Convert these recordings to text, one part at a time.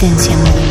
更羡慕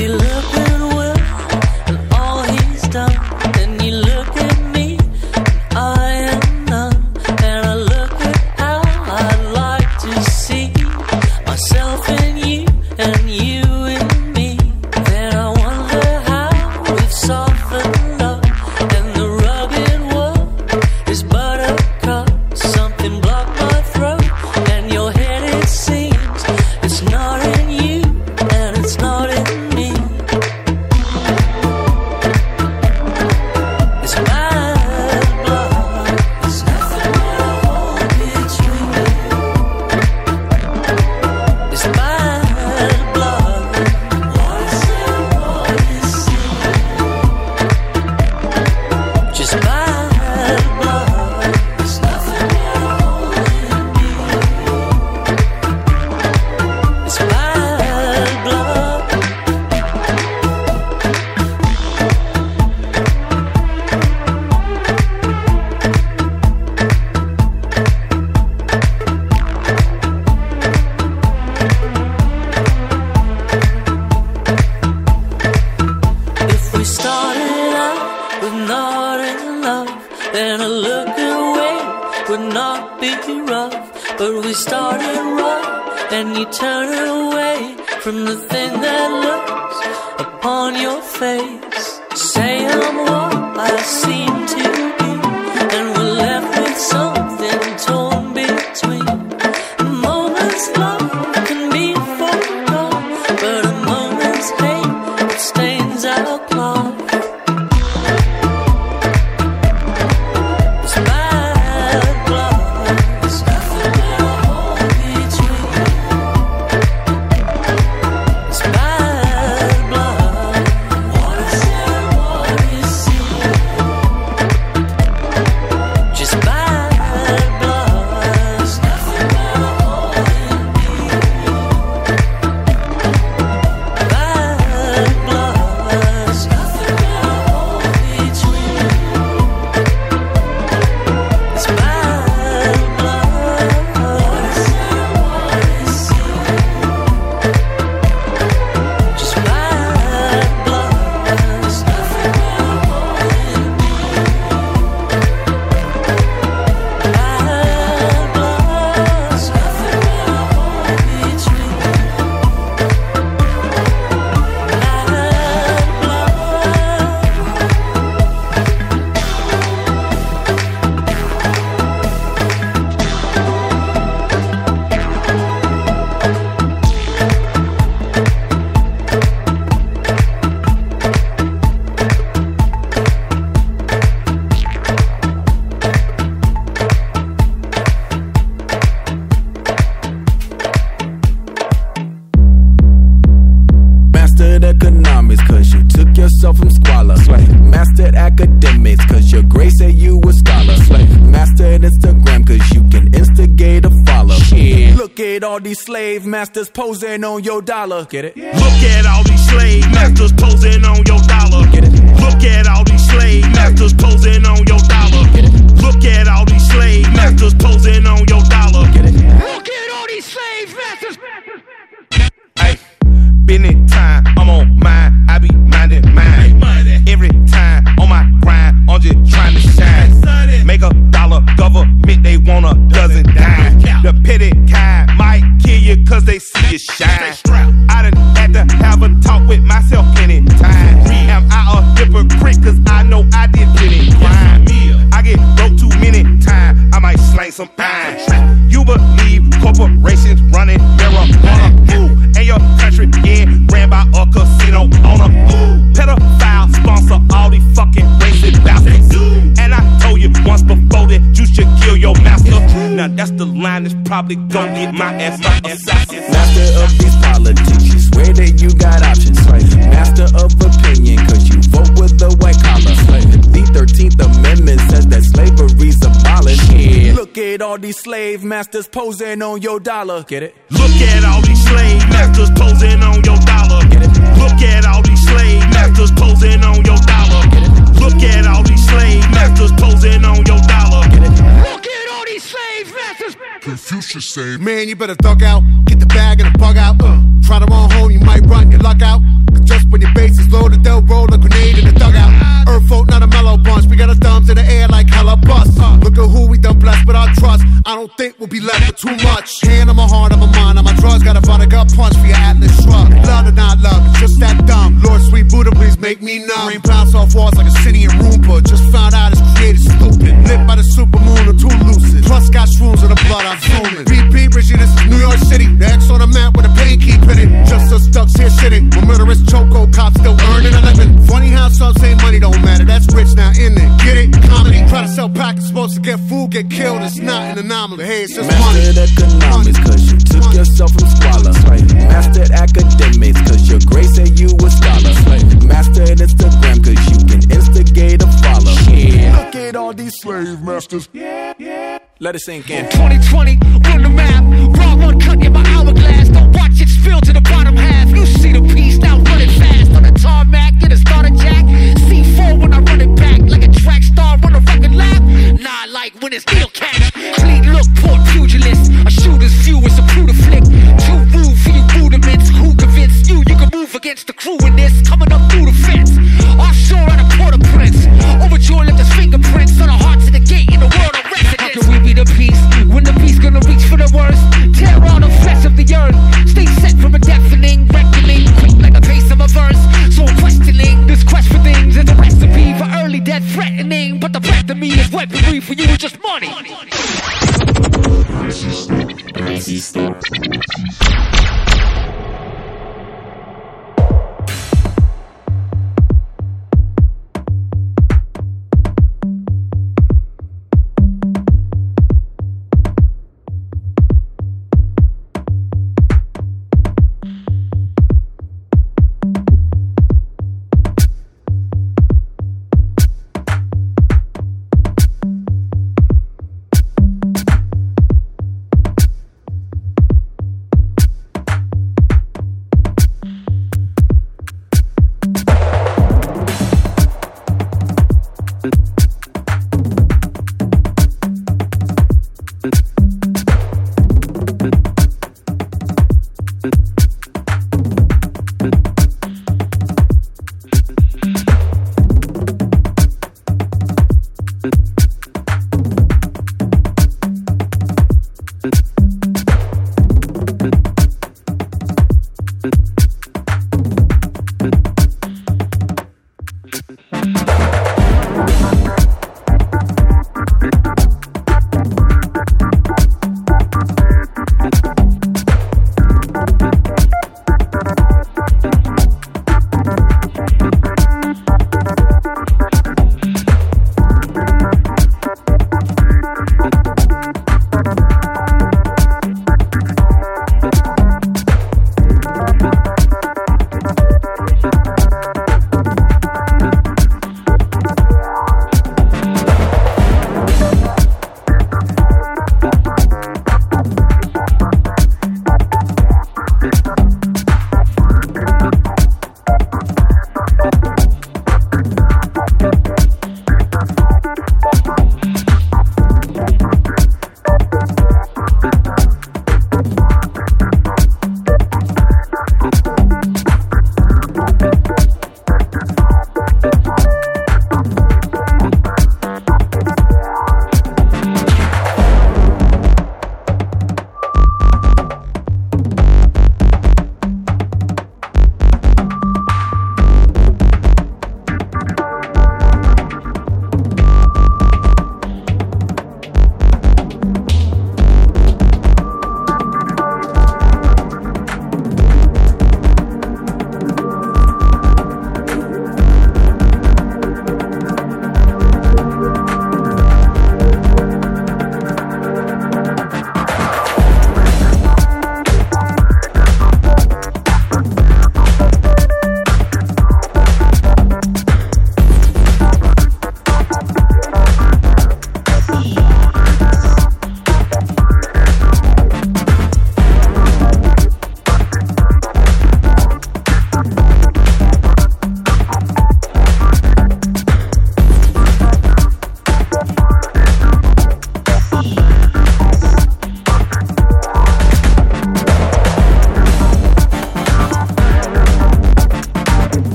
you love masters posing on your dollar. Get it? Look at all these slave masters posing on your dollar. Slave posing on your dollar. Get it? Look at all these slave masters posing on your dollar. Get it? Look at all these slave masters posing on your dollar. Get it? Look at all these slave masters posing on your dollar. Get it? Look at all these slave masters. Confucius say, Man, you better thug out, get the bag and the bug out. Uh, me bounce off walls like a city in Roomba. Just found out it's created stupid. Lit by the supermoon or too lucid. Plus got shrooms in the blood, I'm zooming. BP, Richie, this is New York City. The X on the map with a pain keep in it. Just us ducks here shitting. When murderous choco cops still earning a living. Funny how some say money don't matter. That's rich now, in it? Get it? Comedy. Try to sell packets, supposed to get food, get killed. It's not an anomaly. Hey, it's just money. Economics cause you took yourself from squalor. Mastered academics cause your grade said you a scholar. Mastered Instagram cause you can instigate a follow. Look at all these slave masters. Yeah, yeah. Let it sink in. 2020 on the map. Raw one cut in my hourglass. Don't watch it spill to the bottom half. You see the piece now running fast on the tarmac. Get a starter jack. C4 when I run it back like a track star on a fucking lap. Nah, like when it's needle catch. Clean look, poor pugilist. proof against the crew in this coming up through the fence. Offshore on a quarter prince. Overture left his fingerprints on the hearts of the gate in the world of residence. How can we be the peace when the peace gonna reach for the worst? Tear all the flesh of the earth. Stay set from a deafening reckoning. Quick like the pace of a verse. So I'm questioning this quest for things is a recipe for early death threatening. But the breath of me is weaponry for you is just money. money. money.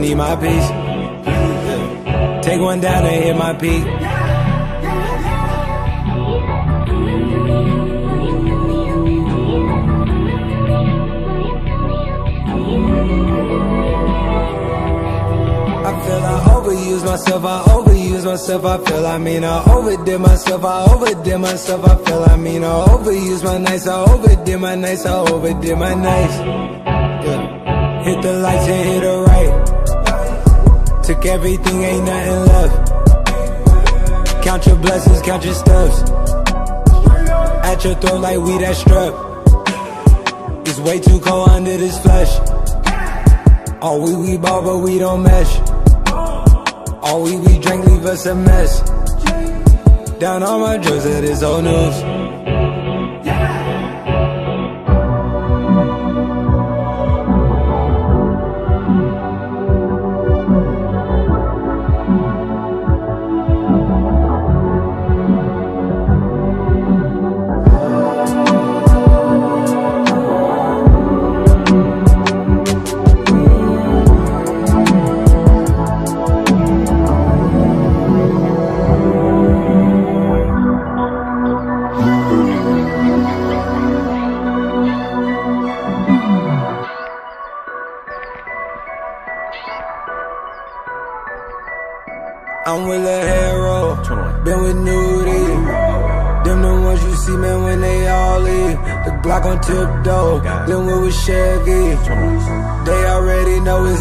Need my peace. Take one down and hit my peak. I feel I overuse myself, I overuse myself, I feel I mean I overdid myself, I overdid myself, I feel I mean I overuse my nights, I overdid my nights, I overdid my nights. Your blessings, count your stuffs. At your throat like we that strap. It's way too cold under this flesh. All we we ball, but we don't mesh. All we we drink leave us a mess. Down on my drugs, that is old news.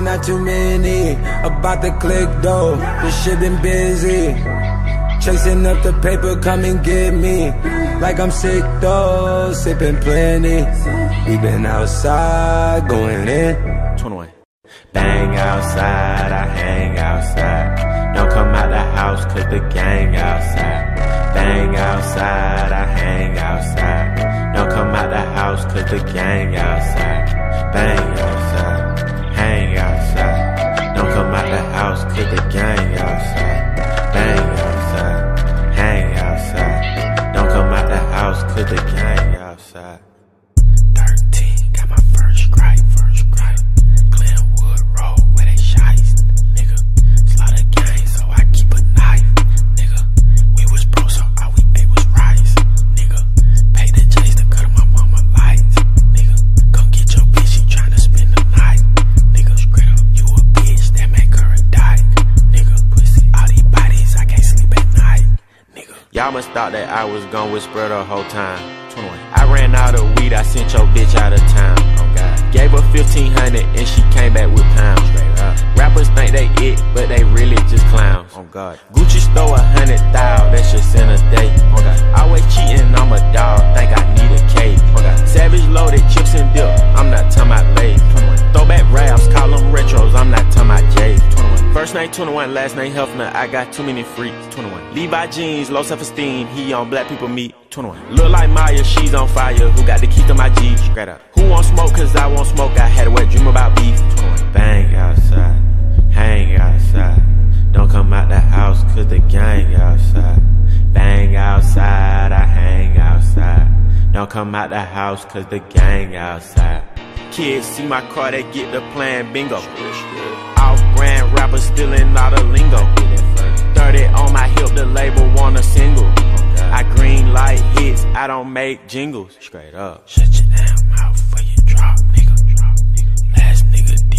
Not too many. About the click though. This shit been busy. Chasing up the paper, come and get me. Like I'm sick though, sipping plenty. We been outside, going in. Spread the whole time. They it, but they really just clowns. Oh God. Gucci stole a hundred thou, that's just in a day. Oh God. Always cheating, I'm a dog, think I need a cake. Oh God. Savage loaded, chips and dip, I'm not talking about late. 21. Throwback raps, call them retros, I'm not talking about J. 21. First name 21, last name Hefner, I got too many freaks. 21. Levi jeans, low self esteem, he on black people meet. 21. Look like Maya, she's on fire, who got the key to my G? Straight up. Who want smoke, cause I want smoke, I had a wet dream about beef. 21. Bang outside, hang outside. Don't come out the house, cause the gang outside. Bang outside, I hang outside. Don't come out the house, cause the gang outside. Kids see my car, they get the plan bingo. Off brand rappers stealing all the lingo. 30 on my hip, the label want a single. I green light hits, I don't make jingles. Straight up. Shut your damn mouth before you drop, nigga. Last nigga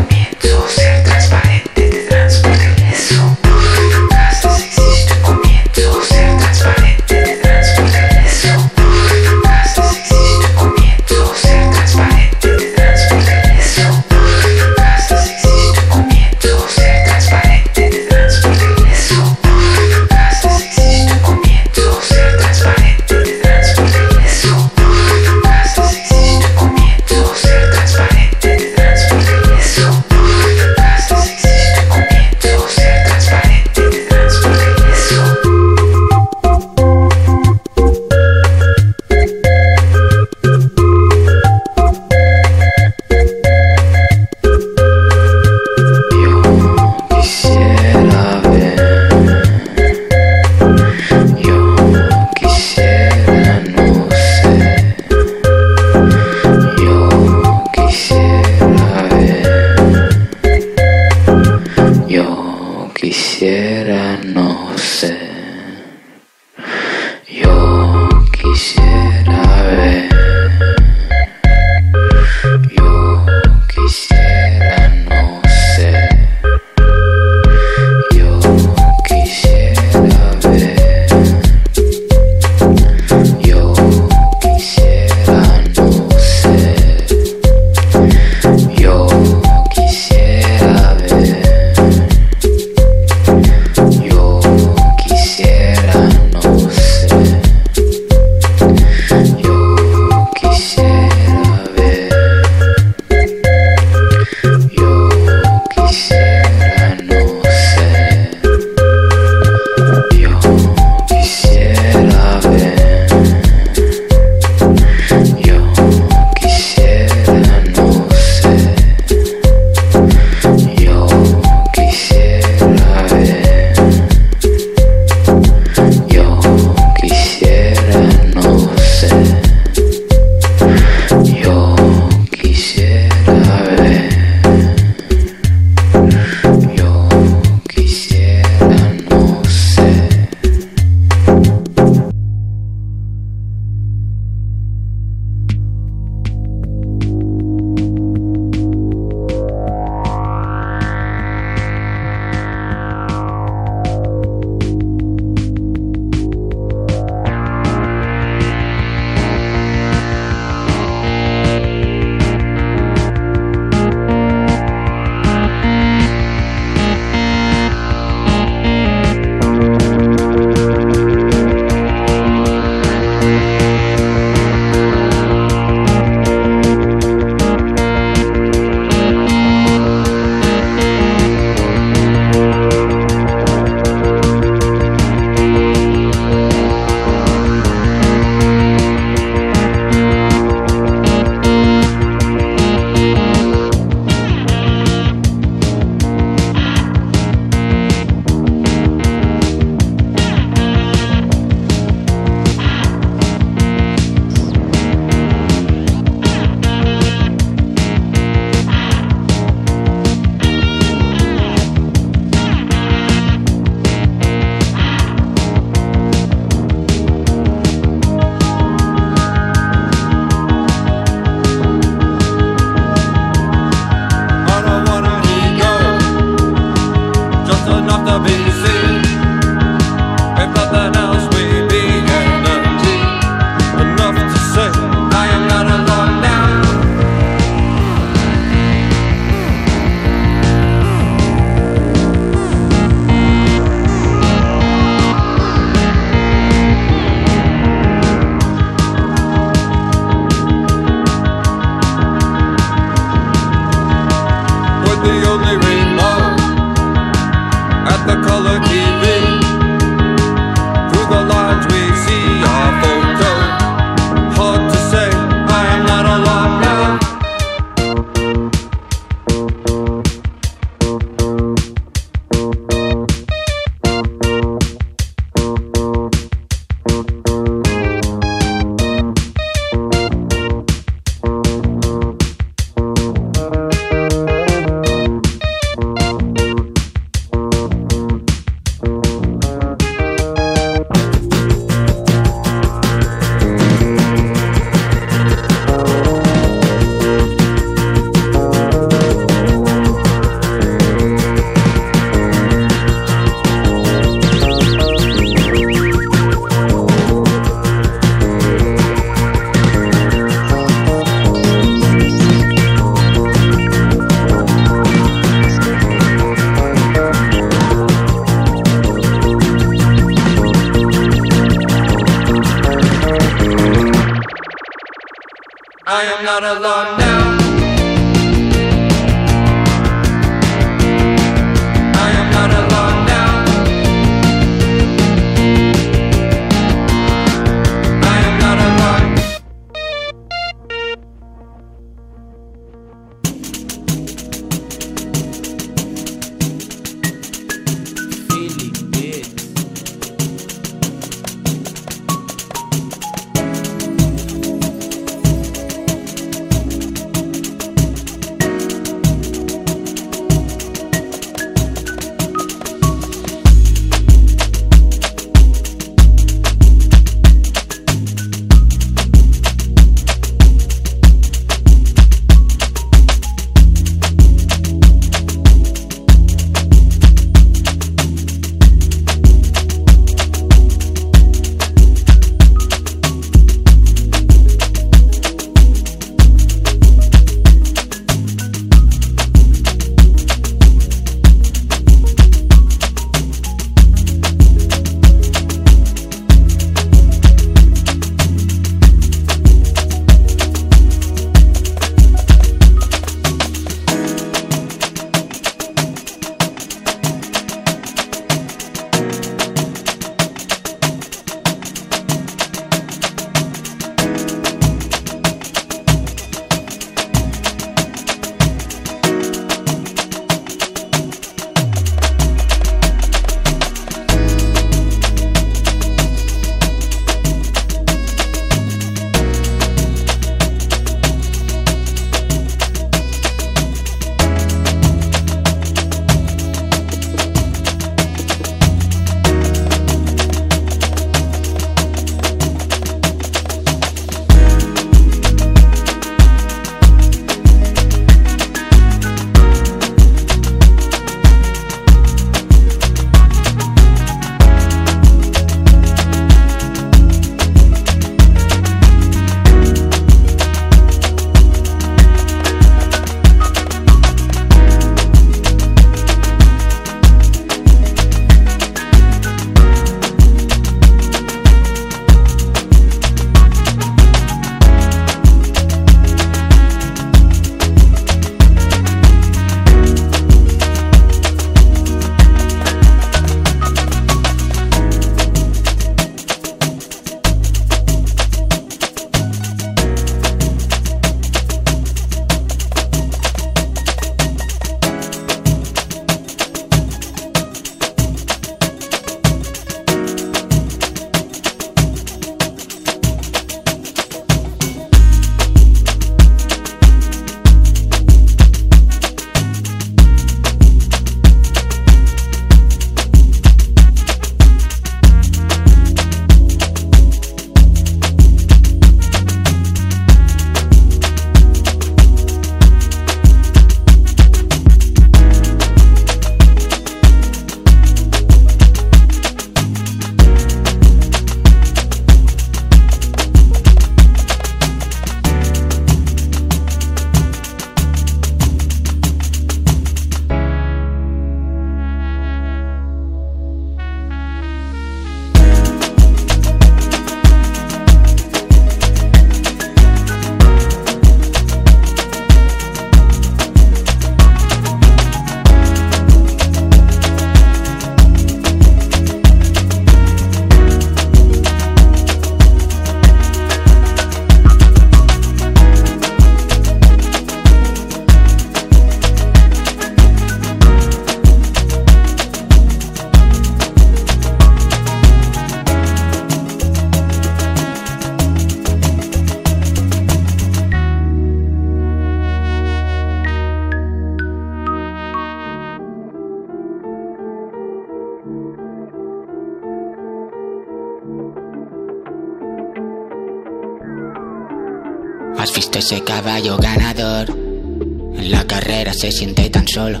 ese caballo ganador? En la carrera se siente tan solo,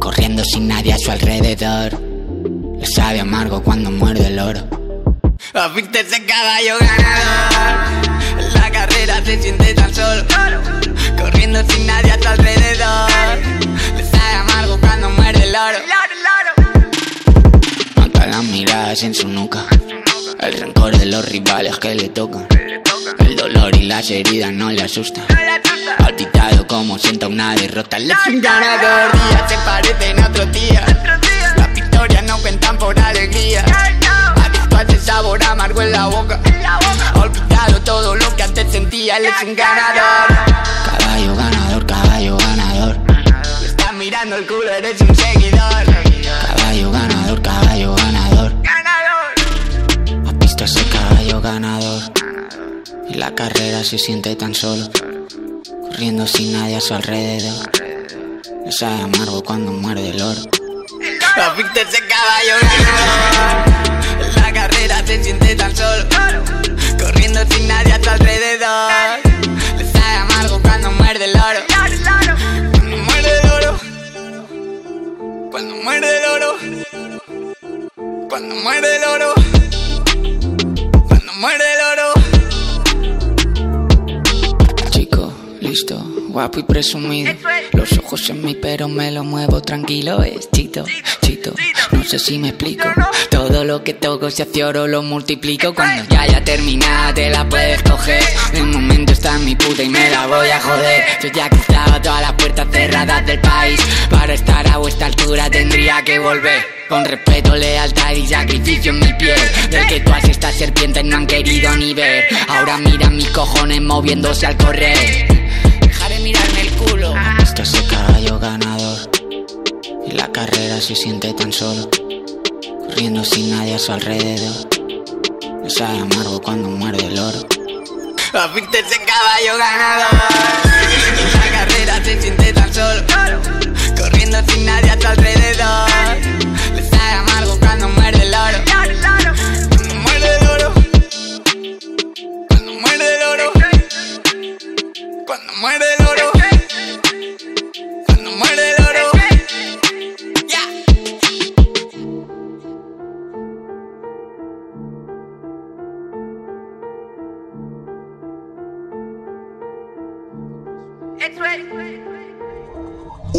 corriendo sin nadie a su alrededor. Le sabe amargo cuando muerde el oro. ¿Has visto ese caballo ganador? En la carrera se siente tan solo, corriendo sin nadie a su alrededor. Le sabe amargo cuando muerde el oro. Nota las miradas en su nuca, el rencor de los rivales que le tocan. El dolor y las heridas no le asustan. Palpitado como sienta una derrota. Un ganador, días se parecen a otros días. Las victorias no cuentan por alegría. Adicto a ese sabor amargo en la boca. Olvidado todo lo que antes sentía. Él es un ganador. Caballo ganador, caballo ganador. Me estás mirando el culo, eres un seguidor. Caballo ganador, caballo ganador. Has visto ese caballo ganador. La carrera se siente tan solo. Corriendo sin nadie a su alrededor. Le sabe amargo cuando muerde el oro. Visto ese caballo ganador. La carrera se siente tan solo. Corriendo sin nadie a su alrededor. Le sabe amargo cuando muerde el oro. Cuando muerde el oro. Cuando muerde el oro. Cuando muerde el oro. Cuando muerde el oro. Listo, guapo y presumido. Los ojos en mí, pero me lo muevo tranquilo. Es chito, chito. No sé si me explico. Todo lo que toco se hace oro, lo multiplico. Cuando ya haya terminado, te la puedes coger. El momento está en mi puta y me la voy a joder. Yo ya he cruzado todas las puertas cerradas del país. Para estar a vuestra altura tendría que volver. Con respeto, lealtad y sacrificio en mi piel. Del que todas estas serpientes no han querido ni ver. Ahora mira mis cojones moviéndose al correr. Caballo ganador. Y la carrera se siente tan solo. Corriendo sin nadie a su alrededor. Me sabe amargo cuando muerde el oro. Visto ese caballo ganador. La carrera se siente tan solo. Corriendo sin nadie a su alrededor. Le sabe amargo cuando muerde el oro. Cuando muerde el oro. Cuando muerde el oro. Cuando muerde el oro.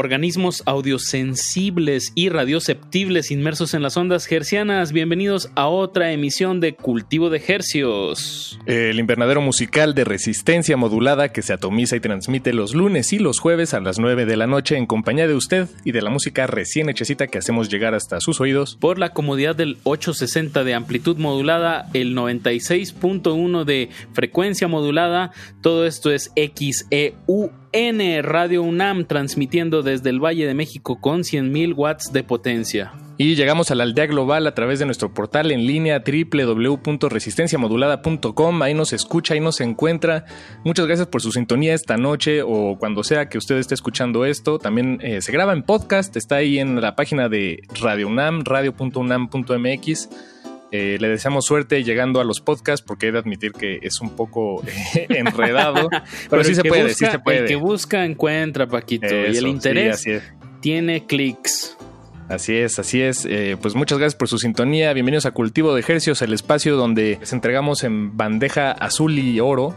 Organismos audiosensibles y radioceptibles inmersos en las ondas hercianas, bienvenidos a otra emisión de Cultivo de Hercios. El invernadero musical de resistencia modulada que se atomiza y transmite los lunes y los jueves a las 9 de la noche en compañía de usted y de la música recién hechecita que hacemos llegar hasta sus oídos. Por la comodidad del 860 de amplitud modulada, el 96.1 de frecuencia modulada, todo esto es XEU N Radio UNAM transmitiendo desde el Valle de México con 100.000 watts de potencia. Y llegamos a la aldea global a través de nuestro portal en línea www.resistenciamodulada.com. Ahí nos escucha, ahí nos encuentra. Muchas gracias por su sintonía esta noche o cuando sea que usted esté escuchando esto. También eh, se graba en podcast, está ahí en la página de Radio UNAM, radio.unam.mx. Eh, le deseamos suerte llegando a los podcasts porque he de admitir que es un poco eh, enredado, pero, Pero sí se puede, busca- sí se puede. El que busca encuentra, Paquito. y el interés tiene clics. Así es, así es. Eh, pues muchas gracias por su sintonía. Bienvenidos a Cultivo de Ejercios, el espacio donde les entregamos en bandeja azul y oro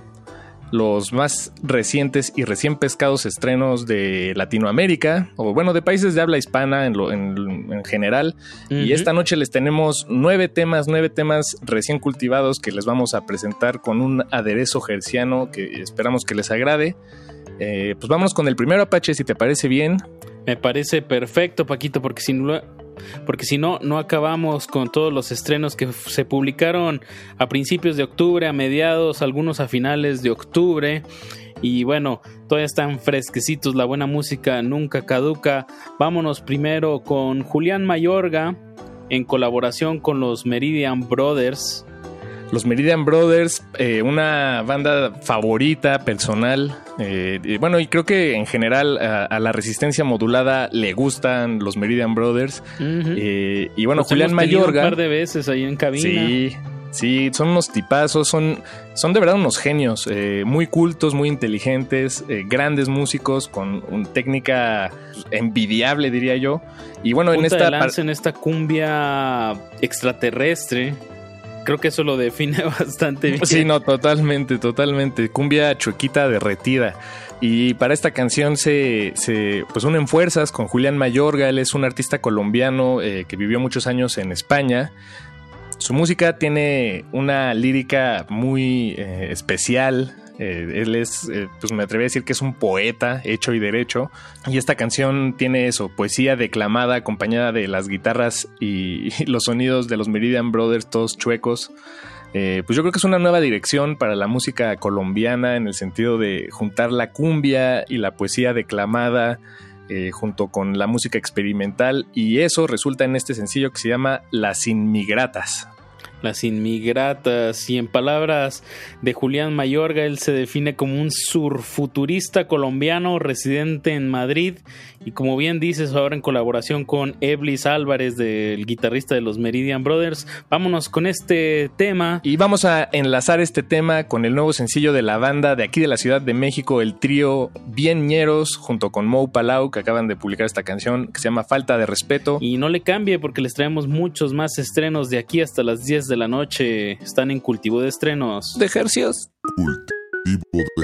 los más recientes y recién pescados estrenos de Latinoamérica, o bueno, de países de habla hispana en, lo- en- en general. Y esta noche les tenemos nueve temas, nueve temas recién cultivados que les vamos a presentar con un aderezo gerciano que esperamos que les agrade. Eh, pues vámonos con el primero, Apache, si te parece bien. Me parece perfecto, Paquito, porque sin, porque si no, no acabamos con todos los estrenos que se publicaron a principios de octubre, a mediados, algunos a finales de octubre. Y bueno, todavía están fresquecitos, la buena música nunca caduca. Vámonos primero con Julián Mayorga en colaboración con los Meridian Brothers. Los Meridian Brothers, eh, una banda favorita, personal. Eh, y bueno, y creo que en general a, la resistencia modulada le gustan los Meridian Brothers. Eh, y bueno, Julián Mayorga. Un par de veces ahí en cabina. Sí, Sí, son unos tipazos, son, son de verdad unos genios, eh, muy cultos, muy inteligentes, eh, grandes músicos con una técnica envidiable, diría yo. Y bueno, en esta en esta cumbia extraterrestre. Creo que eso lo define bastante bien. Sí, no, totalmente, totalmente. Cumbia chuequita derretida. Y para esta canción se, se pues unen fuerzas con Julián Mayorga. Él es un artista colombiano eh, que vivió muchos años en España. Su música tiene una lírica muy eh, especial. Eh, él es, eh, pues me atrevo a decir que es un poeta hecho y derecho. Y esta canción tiene eso, poesía declamada acompañada de las guitarras y, los sonidos de los Meridian Brothers, todos chuecos. pues yo creo que es una nueva dirección para la música colombiana en el sentido de juntar la cumbia y la poesía declamada junto con la música experimental y eso resulta en este sencillo que se llama Las Inmigratas las inmigratas. Y en palabras de Julián Mayorga, él se define como un surfuturista colombiano residente en Madrid y como bien dices ahora en colaboración con Eblis Álvarez del guitarrista de los Meridian Brothers, vámonos con este tema. Y vamos a enlazar este tema con el nuevo sencillo de la banda de aquí de la Ciudad de México, el trío Bien Ñeros junto con Mou Palau que acaban de publicar esta canción que se llama Falta de Respeto. Y no le cambie porque les traemos muchos más estrenos de aquí hasta las 10 de la noche. Están en cultivo de estrenos. De ejercios. Cultivo de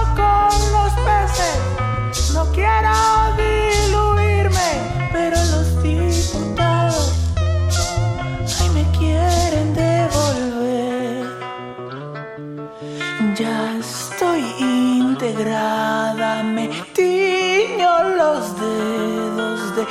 integrada, me tiño los dedos de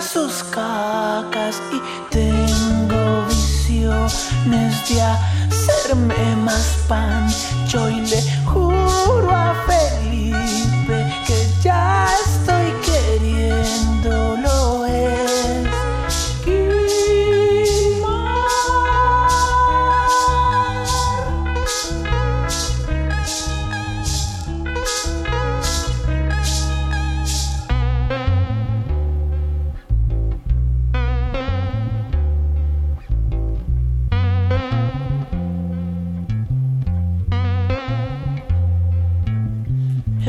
sus cacas y tengo visiones de hacerme más pancho y le juro a Felipe que ya estoy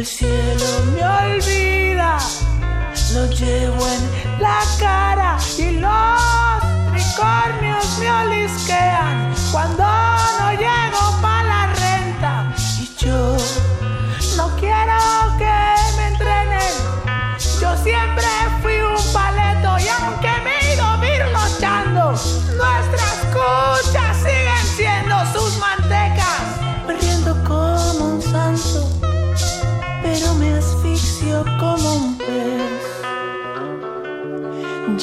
cielo me olvida, lo llevo en la cara y los tricornios me olisquean cuando no llego para la renta. Y yo no quiero que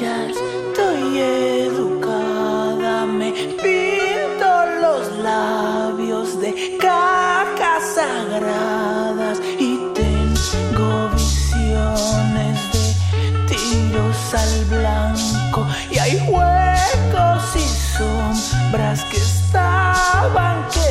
estoy educada, me pinto los labios de cajas sagradas y tengo visiones de tiros al blanco y hay huecos y sombras que estaban.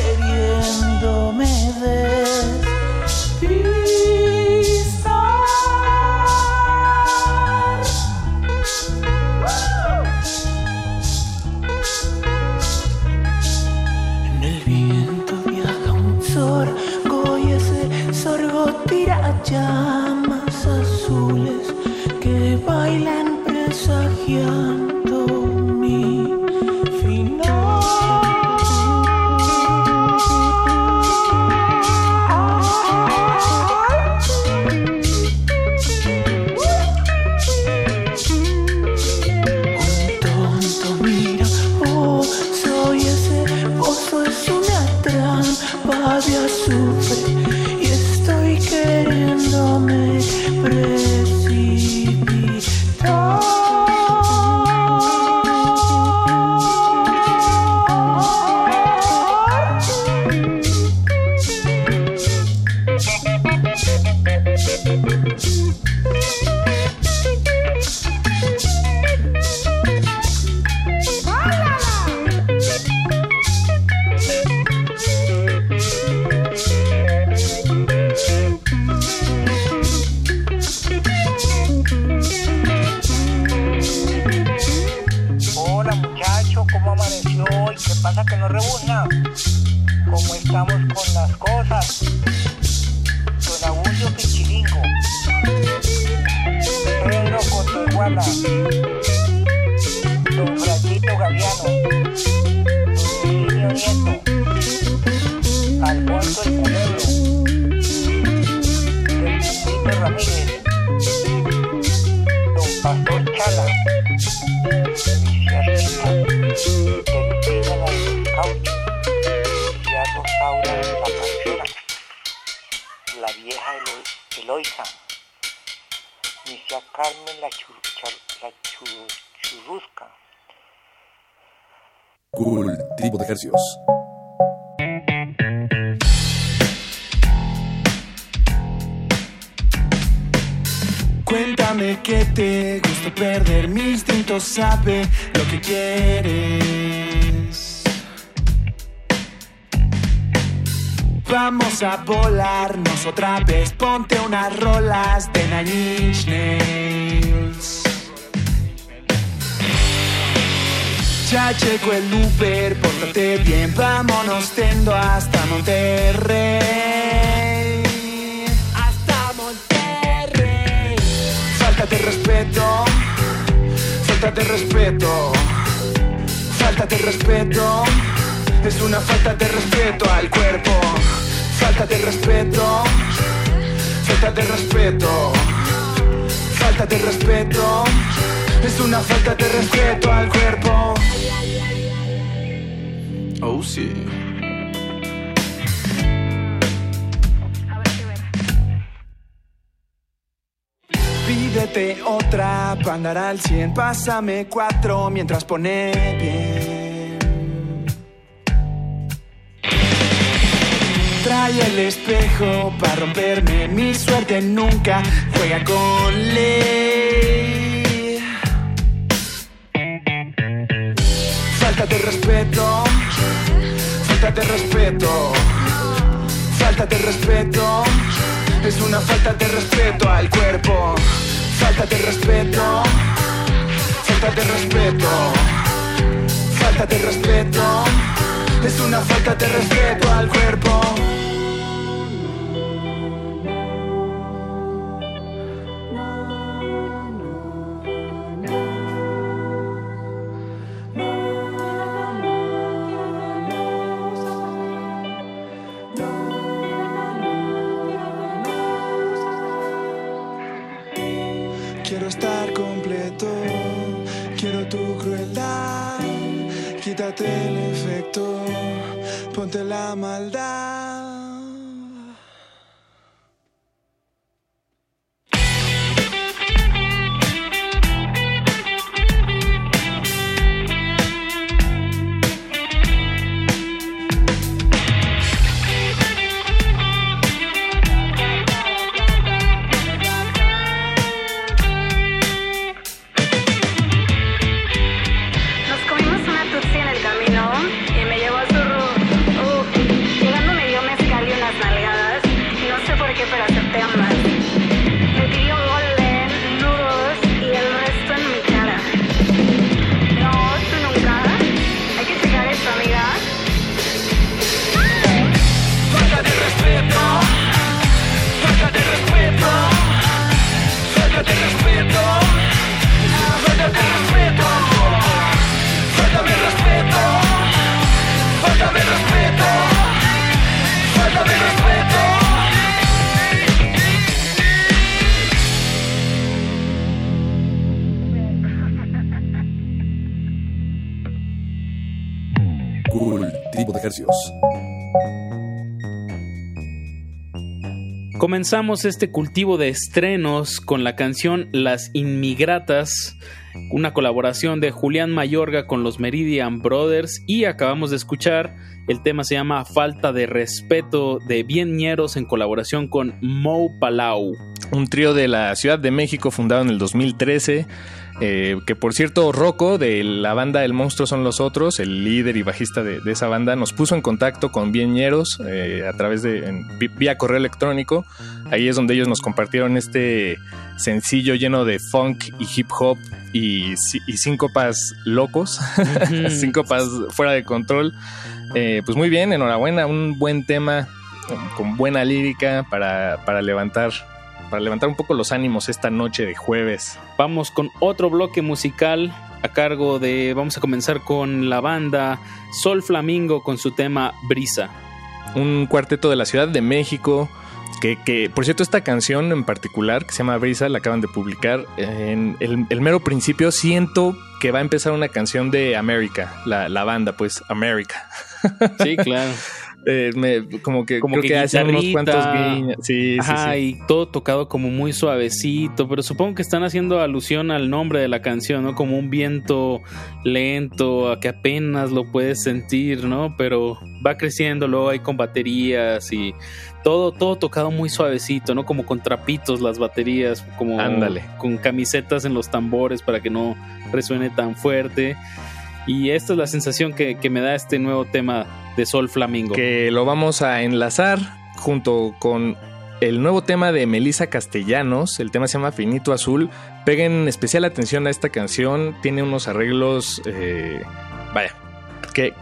Llegó el Uber, pórtate bien, vámonos tendo hasta Monterrey. Hasta Monterrey. Faltate respeto, faltate respeto, faltate respeto. Es una falta de respeto al cuerpo. Falta de respeto, falta de respeto, falta de respeto. Es una falta de respeto al cuerpo. Oh, sí. Pídete otra para andar al 100. Pásame cuatro mientras pone bien. Trae el espejo para romperme. Mi suerte nunca juega con ley. Falta de respeto. Es una falta de respeto al cuerpo. Falta de respeto. Falta de respeto. Falta de respeto. Es una falta de respeto al cuerpo. Comenzamos este cultivo de estrenos con la canción Las Inmigratas, una colaboración de Julián Mayorga con los Meridian Brothers y acabamos de escuchar el tema se llama Falta de Respeto de Bieñeros en colaboración con Mo Palau. Un trío de la Ciudad de México fundado en el 2013 eh, que por cierto, Rocco de la banda El Monstruo son los otros, el líder y bajista de, esa banda, nos puso en contacto con Bieñeros eh, a través de vía correo electrónico. Ahí es donde ellos nos compartieron este sencillo lleno de funk y hip hop y, y síncopas locos, síncopas fuera de control. Eh, pues muy bien, enhorabuena, un buen tema con buena lírica para, para levantar para levantar un poco los ánimos esta noche de jueves. Vamos con otro bloque musical a cargo de, vamos a comenzar con la banda Sol Flamingo con su tema Brisa. Un cuarteto de la Ciudad de México. Que, que, por cierto, esta canción en particular, que se llama Brisa, la acaban de publicar. En el, mero principio siento que va a empezar una canción de América, la, la banda, pues, América. Sí, claro. Eh, como que creo que, hacen unos cuantos guiños. Sí, Ajá, y todo tocado como muy suavecito, pero supongo que están haciendo alusión al nombre de la canción, ¿no? Como un viento lento, a que apenas lo puedes sentir, ¿no? Pero va creciendo, luego hay con baterías y todo, todo tocado muy suavecito, ¿no? Como con trapitos las baterías, como Ándale. con camisetas en los tambores para que no resuene tan fuerte. Y esta es la sensación que, que me da este nuevo tema de Sol Flamingo. Que lo vamos a enlazar junto con el nuevo tema de Melissa Castellanos, el tema se llama Finito Azul. Peguen especial atención a esta canción, tiene unos arreglos, eh, vaya, que,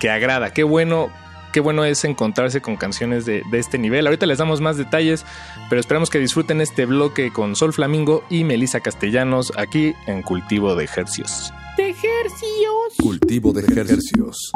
que agrada, qué bueno, qué bueno es encontrarse con canciones de, de, este nivel. Ahorita les damos más detalles, pero esperamos que disfruten este bloque con Sol Flamingo y Melissa Castellanos aquí en Cultivo de Ejercios. De Ejercios. Cultivo de Ejercios.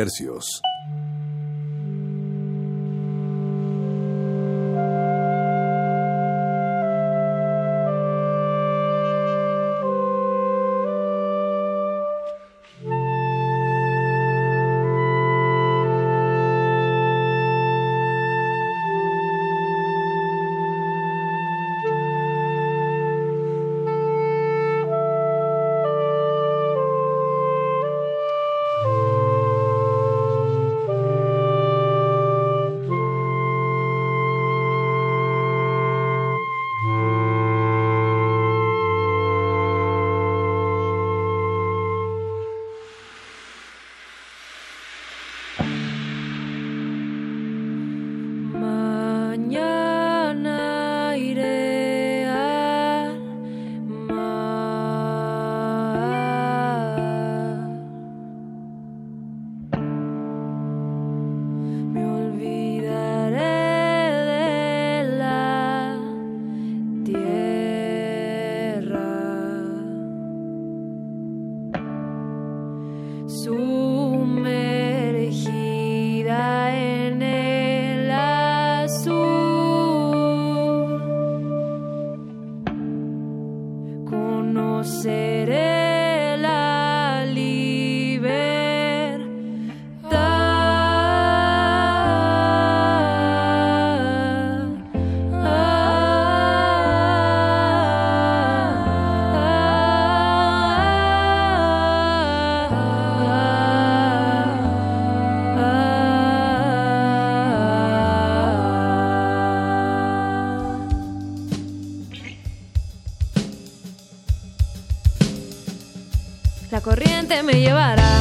Hercios. Me llevará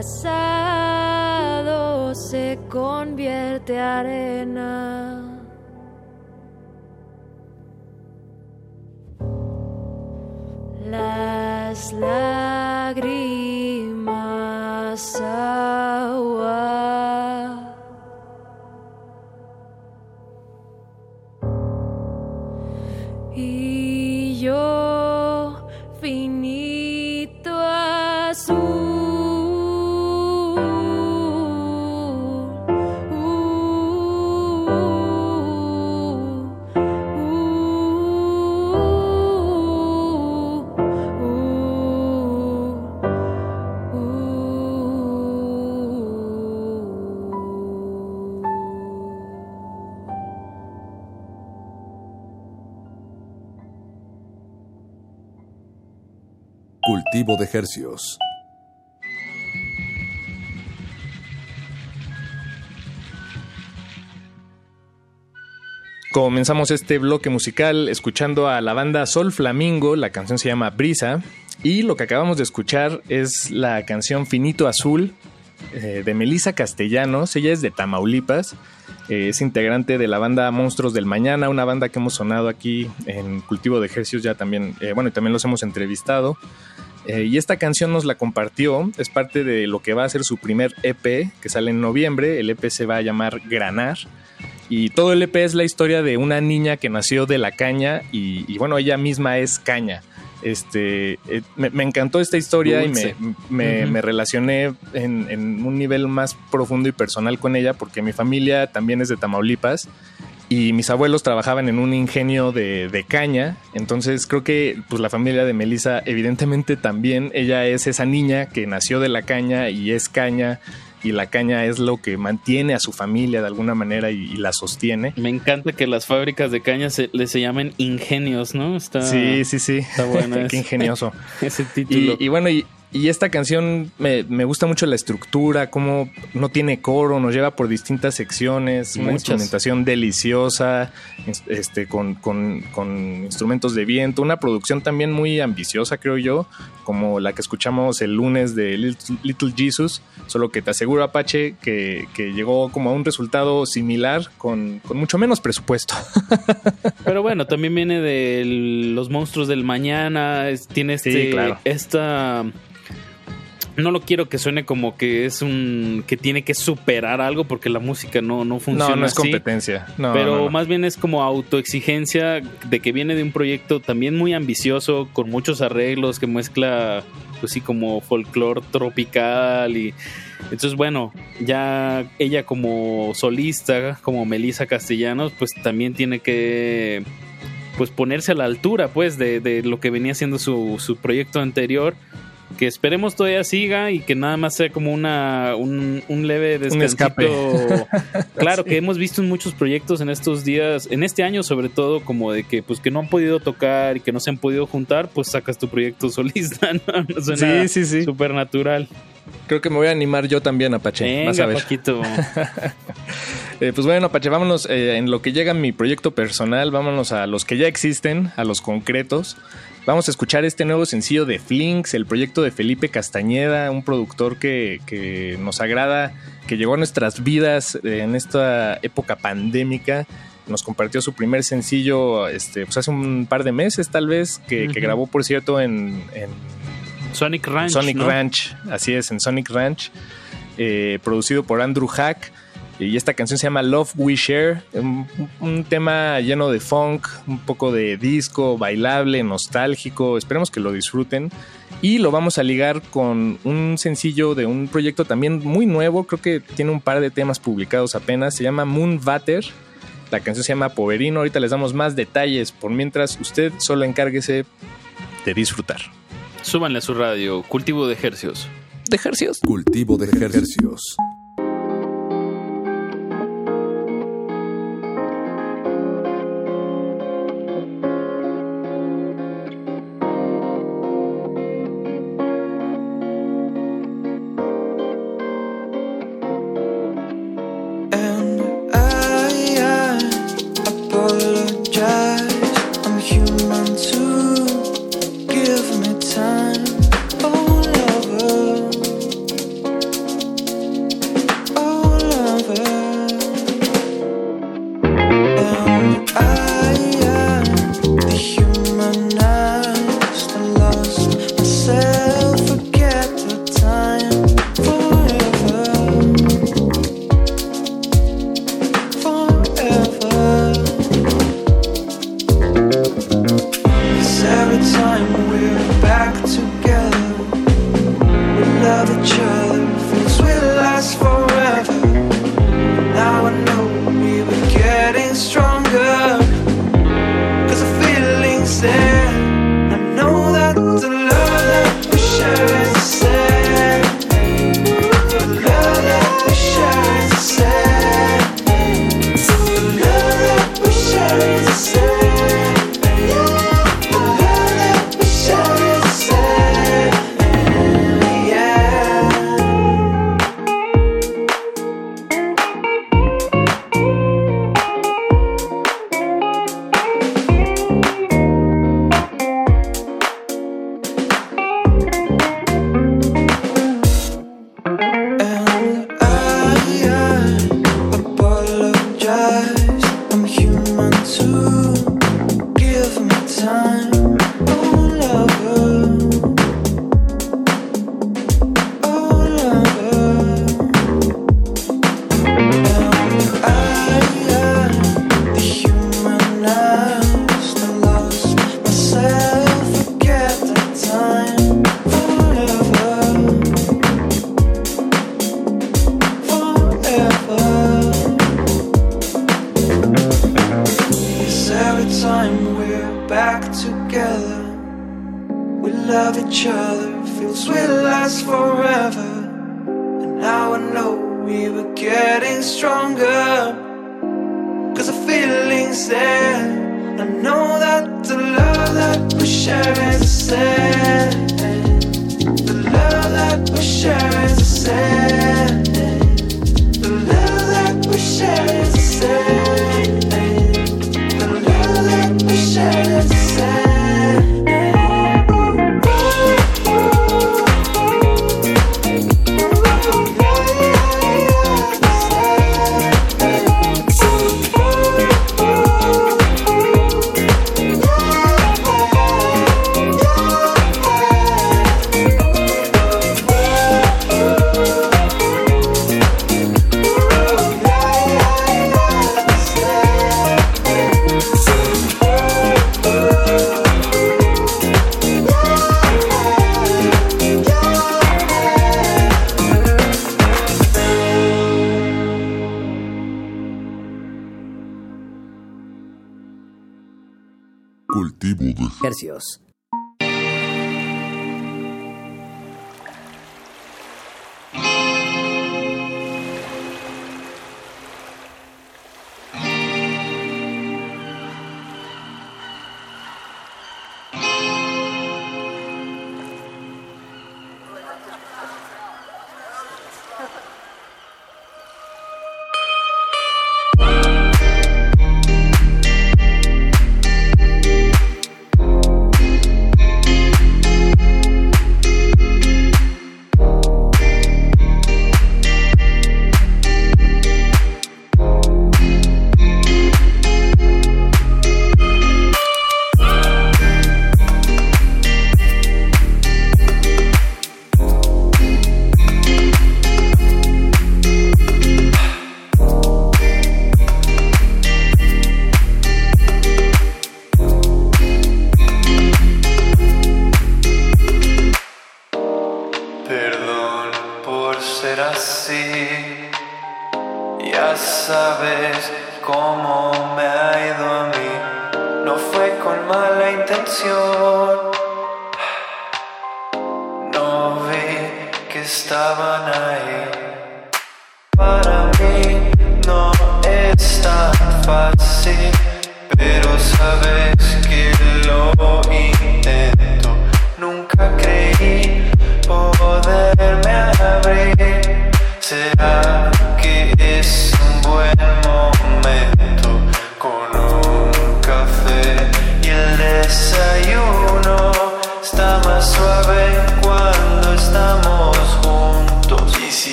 pasado se convierte arena. De hercios. Comenzamos este bloque musical escuchando a la banda Sol Flamingo, la canción se llama Brisa, y lo que acabamos de escuchar es la canción Finito Azul eh, de Melissa Castellanos, ella es de Tamaulipas, eh, es integrante de la banda Monstruos del Mañana, una banda que hemos sonado aquí en Cultivo de Ejercicios ya también, eh, bueno, y también los hemos entrevistado. Eh, y esta canción nos la compartió, es parte de lo que va a ser su primer EP, que sale en noviembre, el EP se va a llamar Granar. Y todo el EP es la historia de una niña que nació de la caña y, y bueno, ella misma es caña. Este, eh, me, me encantó esta historia Dulce. y me, me- relacioné en, en un nivel más profundo y personal con ella porque mi familia también es de Tamaulipas y mis abuelos trabajaban en un ingenio de, de caña, entonces creo que pues la familia de Melissa evidentemente también, ella es esa niña que nació de la caña y es caña y la caña es lo que mantiene a su familia de alguna manera y, y la sostiene. Me encanta que las fábricas de caña se, les se llamen ingenios, ¿no? Está, Sí, sí, sí. Está bueno. Qué ingenioso. Ese título. Y, y bueno, y, y esta canción me, me gusta mucho la estructura, cómo no tiene coro, nos lleva por distintas secciones, una Muchas. instrumentación deliciosa, este, con, con- con instrumentos de viento, una producción también muy ambiciosa, creo yo, como la que escuchamos el lunes de Little, Little Jesus, solo que te aseguro, Apache, que, que llegó como a un resultado similar con, con mucho menos presupuesto. Pero bueno, también viene de los monstruos del mañana. tiene Sí, este, claro. esta. No lo quiero que suene como que es un. que tiene que superar algo porque la música no, no funciona. no, no es así. competencia. No, pero no, más bien es como autoexigencia de que viene de un proyecto también muy ambicioso, con muchos arreglos, que mezcla, pues sí, como folclore tropical y. Entonces, bueno, ya ella como solista, como Melissa Castellanos, pues también tiene que pues ponerse a la altura pues de, de lo que venía siendo su, su proyecto anterior que esperemos todavía siga y que nada más sea como una un, un leve Un descansito escape. claro que hemos visto en muchos proyectos en estos días en este año sobre todo como de que pues que no han podido tocar y que no se han podido juntar pues sacas tu proyecto solista ¿no? Suena Sí, sí, sí. súper natural Creo que me voy a animar yo también, Apache. Vas a venga ver. Paquito Eh, pues bueno, Apache, vámonos eh, en lo que llega mi proyecto personal, vámonos a los que ya existen, a los concretos. Vamos a escuchar este nuevo sencillo de Flinks, el proyecto de Felipe Castañeda, un productor que, que nos agrada, que llegó a nuestras vidas en esta época pandémica. Nos compartió su primer sencillo este, pues hace un par de meses, tal vez, que, grabó, por cierto, en, en Sonic Ranch Sonic ¿no? Ranch, así es, en Sonic Ranch, eh, producido por Andrew Hack. Y esta canción se llama Love We Share, un, un tema lleno de funk, un poco de disco, bailable, nostálgico. Esperemos que lo disfruten. Y lo vamos a ligar con un sencillo de un proyecto también muy nuevo, creo que tiene un par de temas publicados apenas, se llama Moon Vater. La canción se llama Poverino, ahorita les damos más detalles, por mientras usted solo encárguese de disfrutar. súbanle a su radio cultivo de ejercicios ¿De ejercicios? Cultivo de hercios.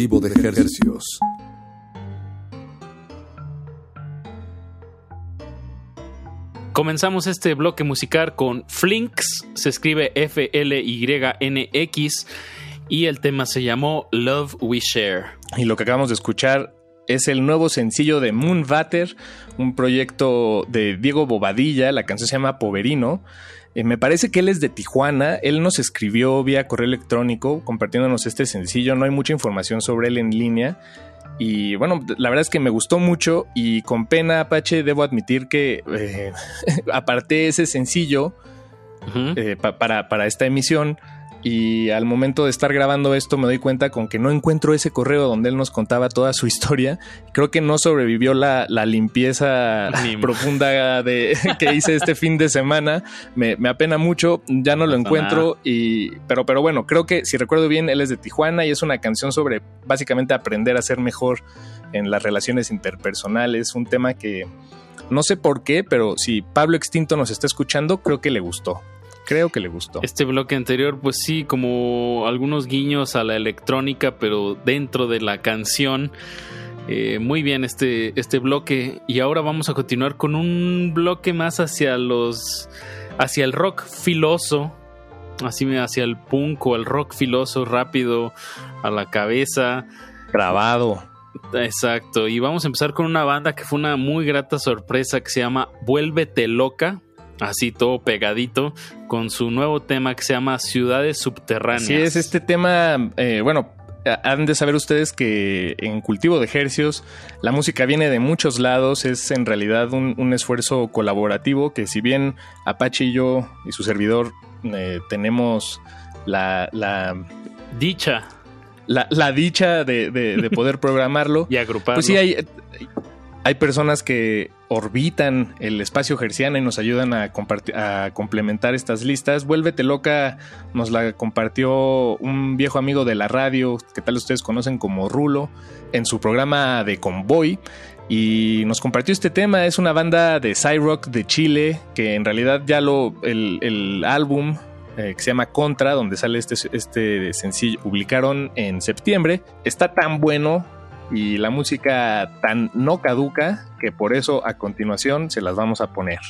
Cultivo de ejercicios. Comenzamos este bloque musical con Flinks, se escribe F-L-Y-N-X y el tema se llamó Love We Share. Y lo que acabamos de escuchar es el nuevo sencillo de Moonvater, un proyecto de Diego Bobadilla, la canción se llama Poverino. Eh, me parece que él es de Tijuana, él nos escribió vía correo electrónico compartiéndonos este sencillo, no hay mucha información sobre él en línea. Y bueno, la verdad es que me gustó mucho y con pena Apache debo admitir que eh, aparté ese sencillo eh, pa- para, para esta emisión y al momento de estar grabando esto me doy cuenta con que no encuentro ese correo donde él nos contaba toda su historia. Creo que no sobrevivió la, la limpieza profunda de, que hice este fin de semana. Me, me apena mucho, ya no lo encuentro. Y, pero, pero bueno, creo que si recuerdo bien, él es de Tijuana y es una canción sobre básicamente aprender a ser mejor en las relaciones interpersonales. Un tema que no sé por qué, pero si Pablo Extinto nos está escuchando, creo que le gustó. Creo que le gustó. Este bloque anterior, pues sí, como algunos guiños a la electrónica, pero dentro de la canción. Eh, muy bien este, este bloque. Y ahora vamos a continuar con un bloque más hacia los. hacia el rock filoso. Así hacia el punk o el rock filoso rápido a la cabeza. Grabado. Exacto. Y vamos a empezar con una banda que fue una muy grata sorpresa que se llama Vuélvete Loca. Así todo pegadito. Con su nuevo tema que se llama Ciudades Subterráneas. Así es, este tema, eh, bueno, han de saber ustedes que en cultivo de ejercios la música viene de muchos lados, es en realidad un, un esfuerzo colaborativo que si bien Apache y yo y su servidor eh, tenemos la, la, Dicha. la, la dicha de, de- de poder programarlo, Y agruparlo. pues sí hay, hay personas que orbitan el espacio gerciano y nos ayudan a, complementar estas listas. Vuélvete loca nos la compartió un viejo amigo de la radio, que tal ustedes conocen como Rulo, en su programa de Convoy. Y nos compartió este tema. Es una banda de Cyrock de Chile, que en realidad ya lo. el, el álbum eh, que se llama Contra, donde sale este, este sencillo, publicaron en septiembre. Está tan bueno y la música tan no caduca que por eso a continuación se las vamos a poner.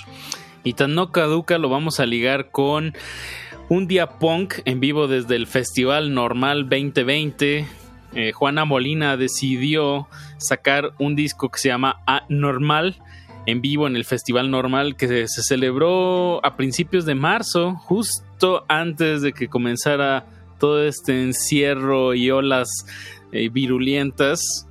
Y tan no caduca lo vamos a ligar con un día punk en vivo desde el Festival Normal 2020. Eh, Juana Molina decidió sacar un disco que se llama Anormal en vivo en el Festival Normal que se, celebró a principios de marzo, justo antes de que comenzara todo este encierro y olas eh, virulentas.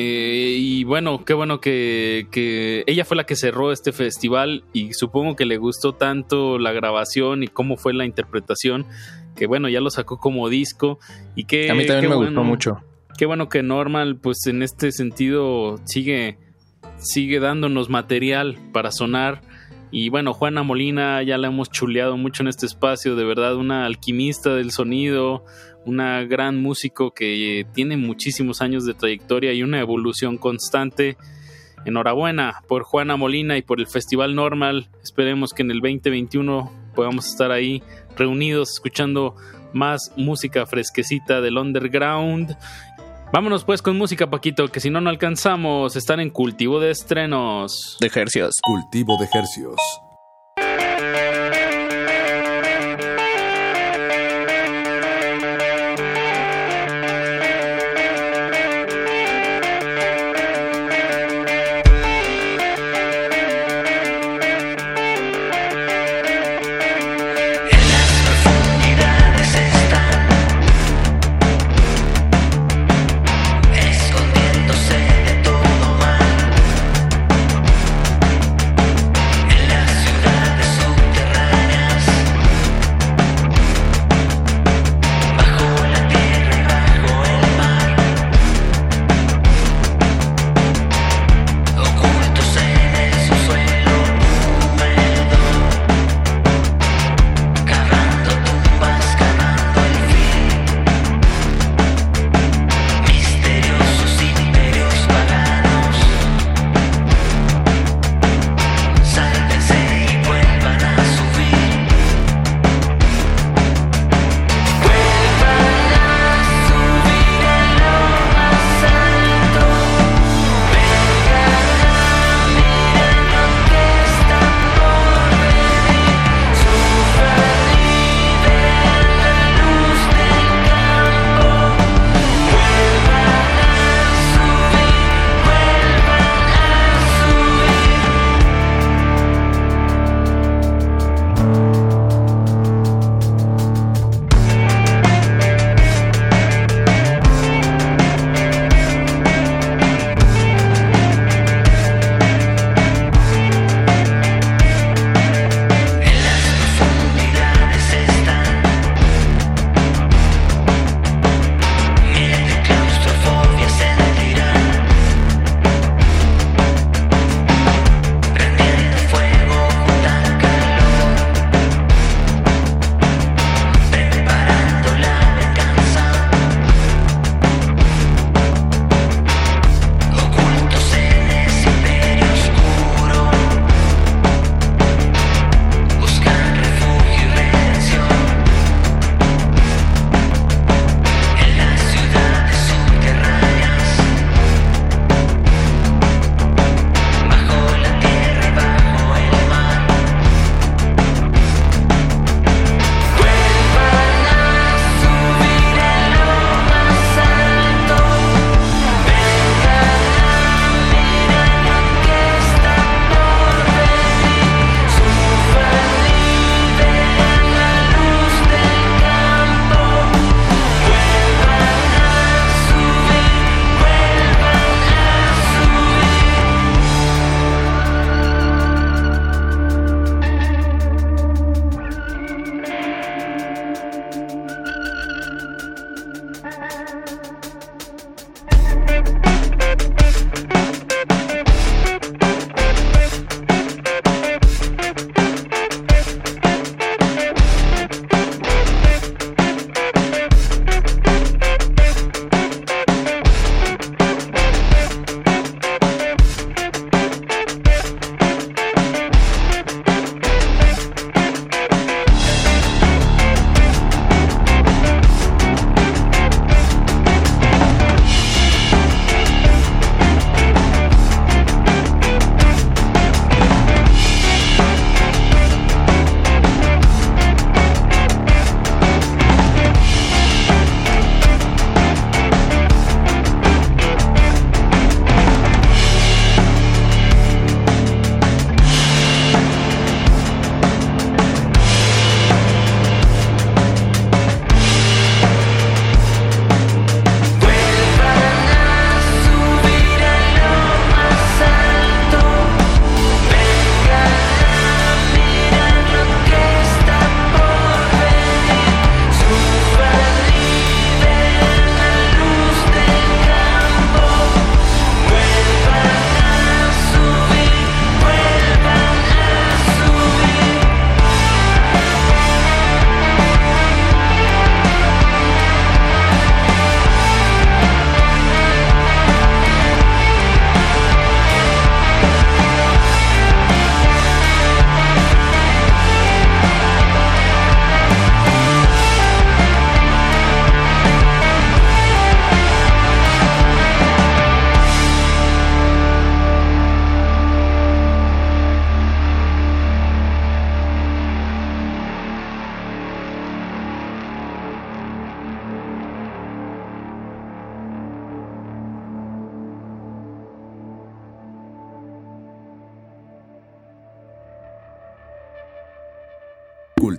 Eh, y bueno, qué bueno que, que ella fue la que cerró este festival y supongo que le gustó tanto la grabación y cómo fue la interpretación que bueno, ya lo sacó como disco y que A mí también me bueno, gustó mucho. Qué bueno que Normal pues en este sentido sigue sigue dándonos material para sonar y bueno, Juana Molina ya la hemos chuleado mucho en este espacio, de verdad una alquimista del sonido, una gran músico que tiene muchísimos años de trayectoria y una evolución constante. Enhorabuena por Juana Molina y por el Festival Normal. Esperemos que en el 2021 podamos estar ahí reunidos escuchando más música fresquecita del underground. Vámonos pues con música, Paquito, que si no, no alcanzamos. Están en cultivo de estrenos. De ejercicios. Cultivo de ejercicios.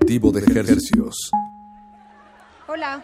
De ejercicios. Hola.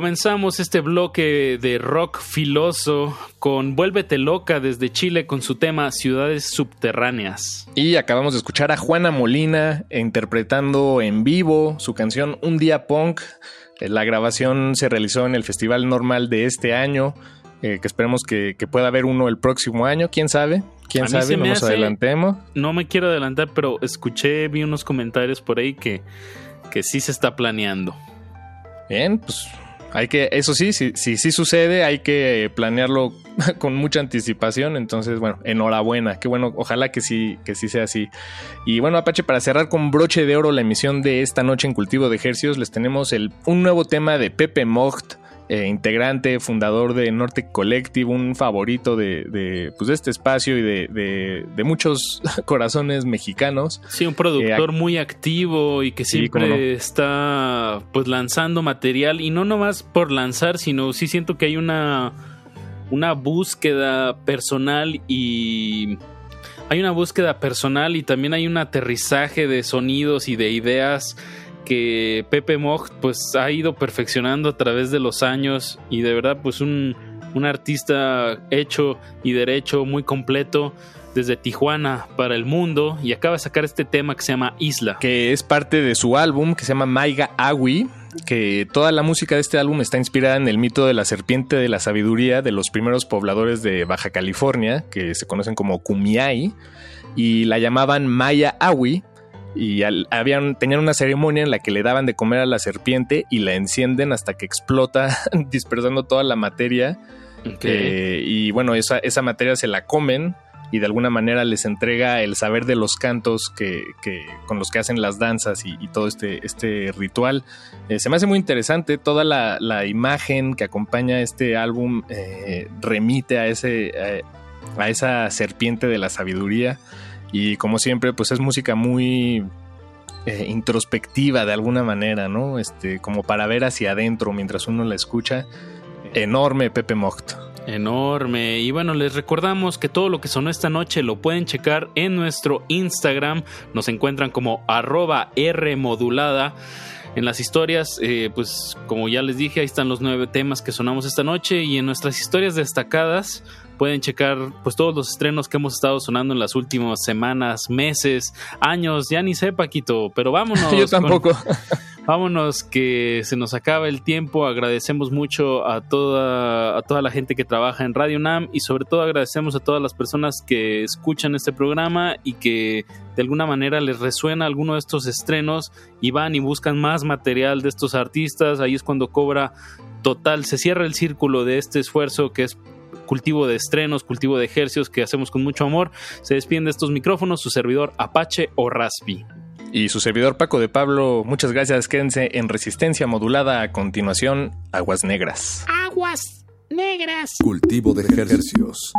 Comenzamos este bloque de rock filoso con Vuélvete loca desde Chile con su tema Ciudades subterráneas. Y acabamos de escuchar a Juana Molina interpretando en vivo su canción Un día punk. Eh, La grabación se realizó en el Festival Normal de este año, eh, que esperemos que, que pueda haber uno el próximo año, quién sabe. quién sabe, no nos hace- adelantemos. No me quiero adelantar, pero escuché, vi unos comentarios por ahí que, que sí se está planeando. Bien, pues hay que, eso sí, si sí si, sucede, hay que planearlo con mucha anticipación. Entonces, bueno, enhorabuena, qué bueno, ojalá que sí, que sí sea así. Y bueno, Apache, para cerrar con broche de oro la emisión de esta noche en Cultivo de Ejercios, les tenemos el, un nuevo tema de Pepe Mocht. Eh, integrante, fundador de Norte Collective, un favorito de, de, pues, de este espacio y de, de- de muchos corazones mexicanos. Sí, un productor Eh, muy activo y que siempre no. está pues lanzando material y no nomás por lanzar, sino sí siento que hay una una búsqueda personal y hay una búsqueda personal y también hay un aterrizaje de sonidos y de ideas que Pepe Moj pues ha ido perfeccionando a través de los años y de verdad pues un, un artista hecho y derecho muy completo desde Tijuana para el mundo y acaba de sacar este tema que se llama Isla. que es parte de su álbum que se llama Maiga Awi, que toda la música de este álbum está inspirada en el mito de la serpiente de la sabiduría de los primeros pobladores de Baja California, que se conocen como Kumiai, y la llamaban Maya Awi. Y al- habían, tenían una ceremonia en la que le daban de comer a la serpiente y la encienden hasta que explota, dispersando toda la materia. Eh, y bueno, esa, esa materia se la comen y de alguna manera les entrega el saber de los cantos que, que- con los que hacen las danzas y, y todo este, este ritual. Eh, se me hace muy interesante, toda la, la imagen que acompaña este álbum eh, remite a, ese, a esa serpiente de la sabiduría y como siempre pues es música muy eh, introspectiva de alguna manera, ¿no? Este, como para ver hacia adentro mientras uno la escucha. Enorme Pepe Mocht. Enorme. Y bueno, les recordamos que todo lo que sonó esta noche lo pueden checar en nuestro Instagram. Nos encuentran como arroba Rmodulada. En las historias, eh, pues como ya les dije, ahí están los nueve temas que sonamos esta noche. Y en nuestras historias destacadas pueden checar pues todos los estrenos que hemos estado sonando en las últimas semanas, meses, años. Ya ni sé, Paquito, pero vámonos. Yo con- tampoco. Vámonos, que se nos acaba el tiempo. Agradecemos mucho a toda, a toda la gente que trabaja en Radio Nam y sobre todo agradecemos a todas las personas que escuchan este programa y que de alguna manera les resuena alguno de estos estrenos y van y buscan más material de estos artistas. Ahí es cuando cobra total, se cierra el círculo de este esfuerzo que es cultivo de estrenos, cultivo de ejercicios que hacemos con mucho amor. Se despiden de estos micrófonos su servidor Apache o Raspi. Y su servidor Paco de Pablo, muchas gracias. Quédense en resistencia modulada. A continuación, Aguas Negras. Aguas negras. Cultivo de ejercicios.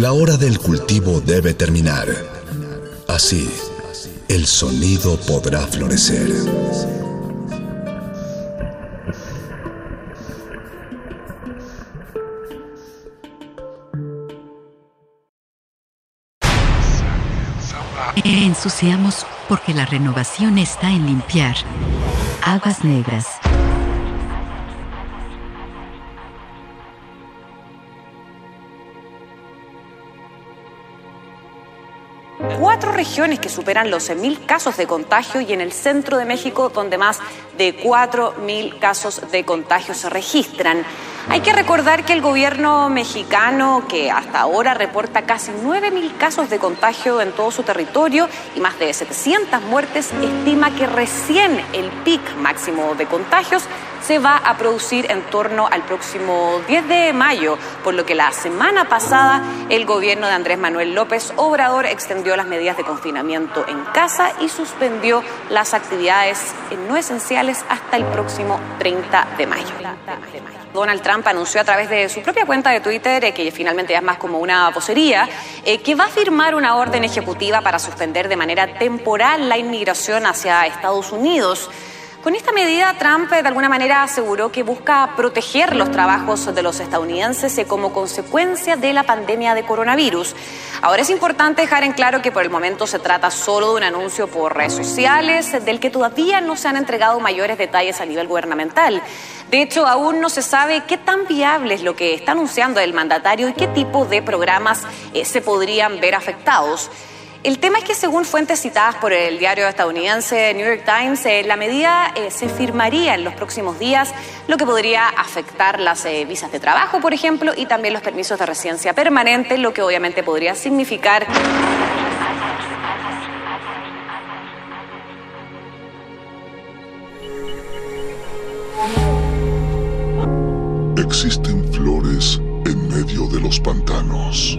La hora del cultivo debe terminar. Así, el sonido podrá florecer. Ensuciamos porque la renovación está en limpiar. Aguas negras. Cuatro regiones que superan los 100.000 casos de contagio y en el centro de México donde más de 4.000 casos de contagio se registran. Hay que recordar que el gobierno mexicano, que hasta ahora reporta casi 9.000 casos de contagio en todo su territorio y más de 700 muertes, estima que recién el pic máximo de contagios se va a producir en torno al próximo 10 de mayo, por lo que la semana pasada el gobierno de Andrés Manuel López Obrador extendió las medidas de confinamiento en casa y suspendió las actividades no esenciales hasta el próximo 30 de mayo. Donald Trump anunció a través de su propia cuenta de Twitter, eh, que finalmente ya es más como una vocería, eh, que va a firmar una orden ejecutiva para suspender de manera temporal la inmigración hacia Estados Unidos. Con esta medida, Trump eh, de alguna manera aseguró que busca proteger los trabajos de los estadounidenses eh, como consecuencia de la pandemia de coronavirus. Ahora es importante dejar en claro que por el momento se trata solo de un anuncio por redes sociales, eh, del que todavía no se han entregado mayores detalles a nivel gubernamental. De hecho, aún no se sabe qué tan viable es lo que está anunciando el mandatario y qué tipo de programas se podrían ver afectados. El tema es que según fuentes citadas por el diario estadounidense New York Times, eh, la medida eh, se firmaría en los próximos días, lo que podría afectar las eh, visas de trabajo, por ejemplo, y también los permisos de residencia permanente, lo que obviamente podría significar... Existen flores en medio de los pantanos.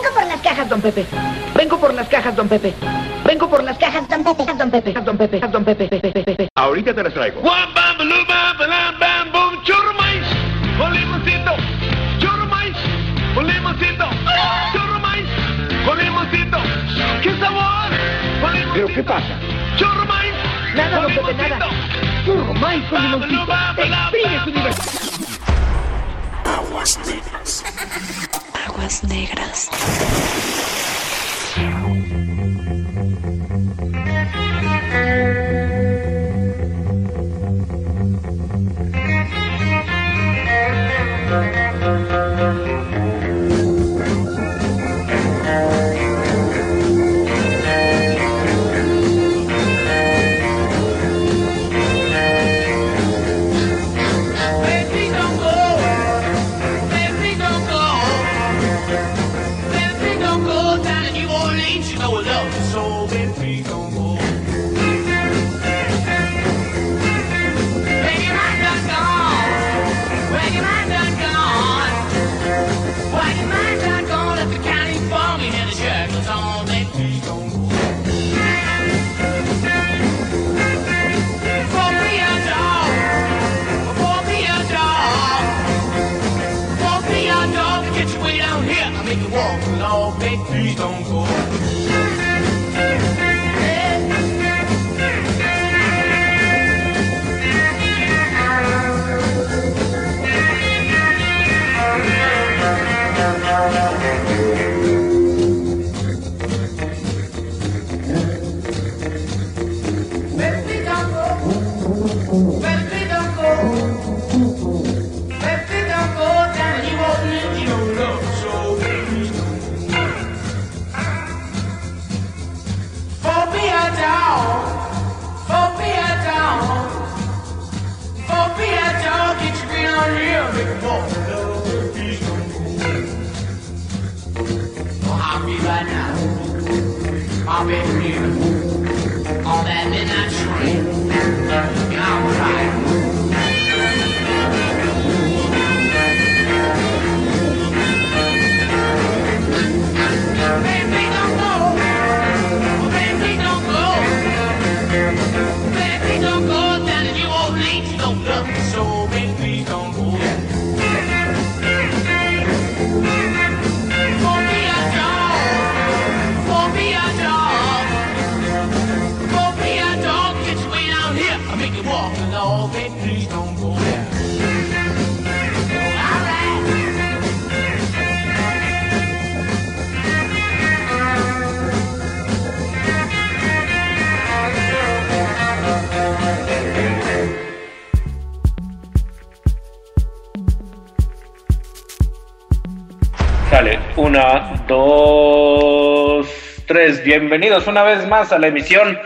Vengo por las cajas, don Pepe. Vengo por las cajas, don Pepe. Vengo por las cajas, don Pepe, don Pepe, don Pepe, don Pepe, Pepe, Pepe. Ahorita te las traigo. Guam, bam, balú, bam, balam, bam, boom, churro maíz, con limoncito. Churro maíz, con limoncito. Churro maíz, con limoncito. ¡Qué sabor! Con limoncito. ¿Pero qué pasa? Churro maíz. Nada, don Pepe, nada. con limoncito. bam, balam, Exprime su. Aguas negras. Aguas negras. Make you walk along, baby, please don't go. Dos, tres. Bienvenidos una vez más a la emisión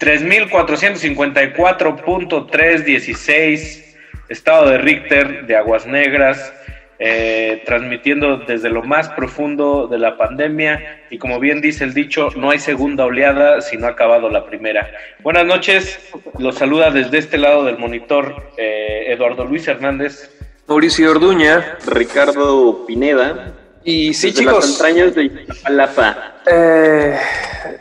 3454.316, estado de Richter de Aguas Negras, eh, transmitiendo desde lo más profundo de la pandemia. Y como bien dice el dicho, no hay segunda oleada si no ha acabado la primera. Buenas noches, los saluda desde este lado del monitor eh, Eduardo Luis Hernández. Mauricio Orduña, Ricardo Pineda. Y sí, desde chicos. Las entrañas de Iztapalapa. Eh,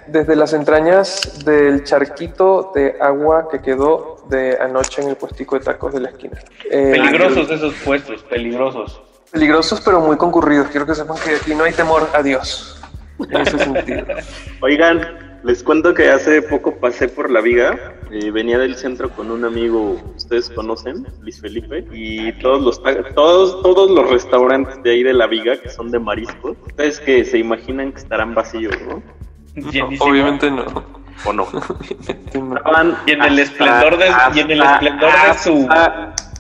desde las entrañas del charquito de agua que quedó de anoche en el puestico de tacos de la esquina. Eh, Peligrosos esos puestos, peligrosos. Peligrosos, pero muy concurridos. Quiero que sepan que aquí no hay temor a Dios. En ese sentido. Oigan, les cuento que hace poco pasé por la viga. eh, venía del centro con un amigo, ustedes conocen, Luis Felipe, y todos los todos todos los restaurantes de ahí de la viga que son de mariscos, ustedes que se imaginan que estarán vacíos, ¿no? Obviamente no. ¿O no? Y en el esplendor de, y en el esplendor de su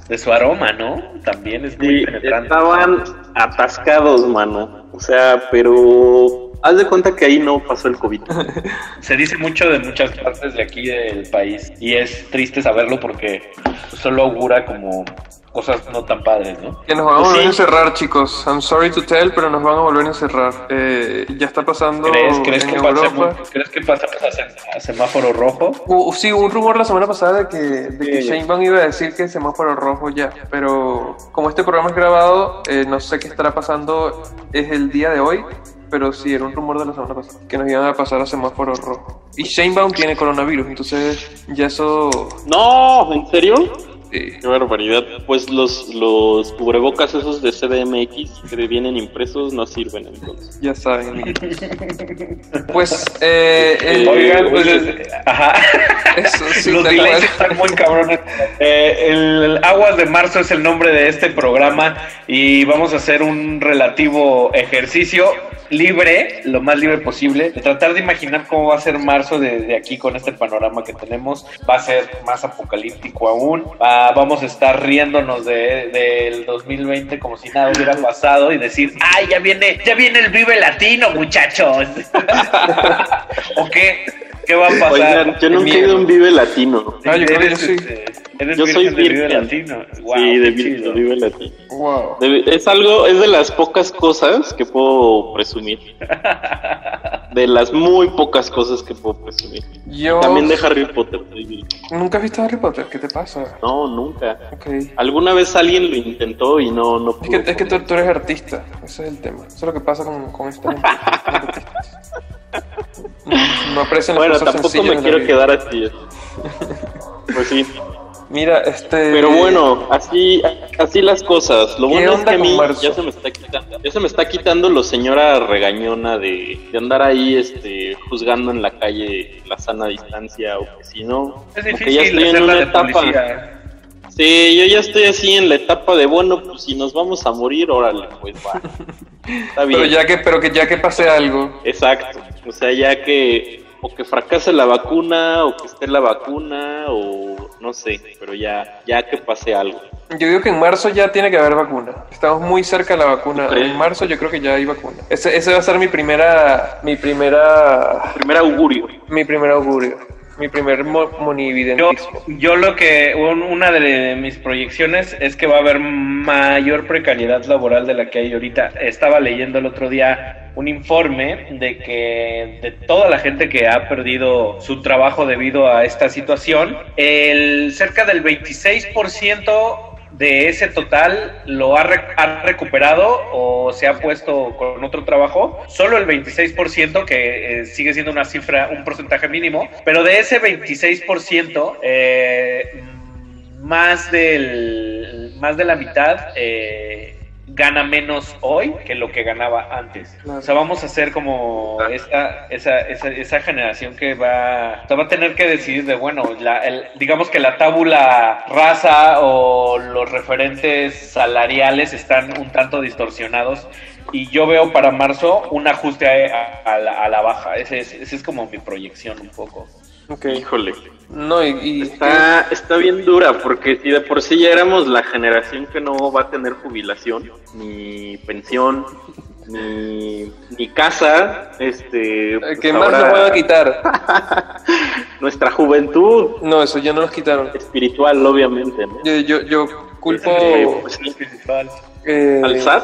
de su aroma, ¿no? También es muy Sí, penetrante. estaban atascados, mano. O sea, pero haz de cuenta que ahí no pasó el COVID. Se dice mucho de muchas partes de aquí del país y es triste saberlo porque solo augura como cosas no tan padres, ¿no? Que nos van a Pues volver a sí. encerrar, chicos. I'm sorry to tell, pero nos van a volver a encerrar. Eh, ya está pasando ¿Crees, crees, en que Europa. ¿Crees que pasamos a, sem- a semáforo rojo? Hubo- sí, hubo un rumor la semana pasada de que, de que Sheinbaum iba a decir que semáforo rojo ya, pero como este programa es grabado, eh, no sé qué estará pasando, es el día de hoy, pero sí, era un rumor de la semana pasada, que nos iban a pasar a semáforo rojo. Y Sheinbaum tiene coronavirus, entonces ya eso... No, ¿en serio? Qué barbaridad. Pues los, los cubrebocas esos de CDMX que vienen impresos no sirven entonces. Ya saben, amiguitos. Pues, eh, el- Oigan, pues, es- ajá. Eso sí, Los delays están muy cabrones. Eh, el, el Aguas de Marzo es el nombre de este programa y vamos a hacer un relativo ejercicio libre, lo más libre posible, de tratar de imaginar cómo va a ser marzo de, de aquí con este panorama que tenemos. Va a ser más apocalíptico aún. Va- vamos a estar riéndonos de, del 2020 como si nada hubiera pasado y decir, ¡ay, ya viene, ya viene el Vive Latino, muchachos! ¿O qué? ¿Qué va a pasar? Oigan, yo nunca he ido a un Vive Latino. Ah, yo creo que sí. este, eres Yo soy virgen Vive. Latino. Wow, sí, de, Vive Latino. Wow. De- es algo, es de las pocas cosas que puedo presumir. De las muy pocas cosas que puedo presumir. Yo- También de Harry Potter. ¿Nunca has visto Harry Potter? ¿Qué te pasa? No, nunca. Ok. Alguna vez alguien lo intentó y no, no Es que, es que tú, tú eres artista, ese es el tema. Eso es lo que pasa con, con esta gente. Aprecian las Bueno, cosas tampoco sencillas me quiero vida. quedar así. Pues sí. Mira, este. Pero bueno, así, así las cosas. Lo ¿Qué bueno es que a mí marzo? ya se me está quitando, ya se me está quitando lo señora regañona de, de andar ahí este juzgando en la calle la sana distancia o que si no. Es porque difícil ya estoy en una etapa. policía. Sí, yo ya estoy así en la etapa de bueno, pues si nos vamos a morir, órale, pues va. Está bien. Pero ya que, pero que ya que pase algo. Exacto. O sea, ya que o que fracase la vacuna o que esté la vacuna o no sé, pero ya ya que pase algo. Yo digo que en marzo ya tiene que haber vacuna. Estamos muy cerca de la vacuna. En marzo yo creo que ya hay vacuna. Ese, ese va a ser mi primera, mi primera, Primer augurio. mi primer augurio. Mi primer mo- Yo, monividentismo. yo lo que, un- una de mis proyecciones es que va a haber mayor precariedad laboral de la que hay ahorita. Estaba leyendo el otro día un informe de que de toda la gente que ha perdido su trabajo debido a esta situación, el cerca del 26% de ese total lo ha, ha recuperado o se ha puesto con otro trabajo, solo el 26%, que eh, sigue siendo una cifra, un porcentaje mínimo, pero de ese 26%, eh, más, del, más de la mitad eh, gana menos hoy que lo que ganaba antes. O sea, vamos a ser como esa, esa, esa, esa generación que va, o sea, va a tener que decidir de, bueno, la, el- digamos que la tábula raza o los referentes salariales están un tanto distorsionados. Y yo veo para marzo un ajuste a, a la, a la baja. Ese es, ese es como mi proyección un poco. Híjole. No, y, está, está bien dura, porque si de por sí ya éramos la generación que no va a tener jubilación, ni pensión, ni, ni casa, este... pues ¿Qué más nos van a quitar? Nuestra juventud. No, eso ya no nos quitaron. Espiritual, obviamente, ¿no? Yo, yo, yo culpo... Este, pues, eh, ¿Al SAT?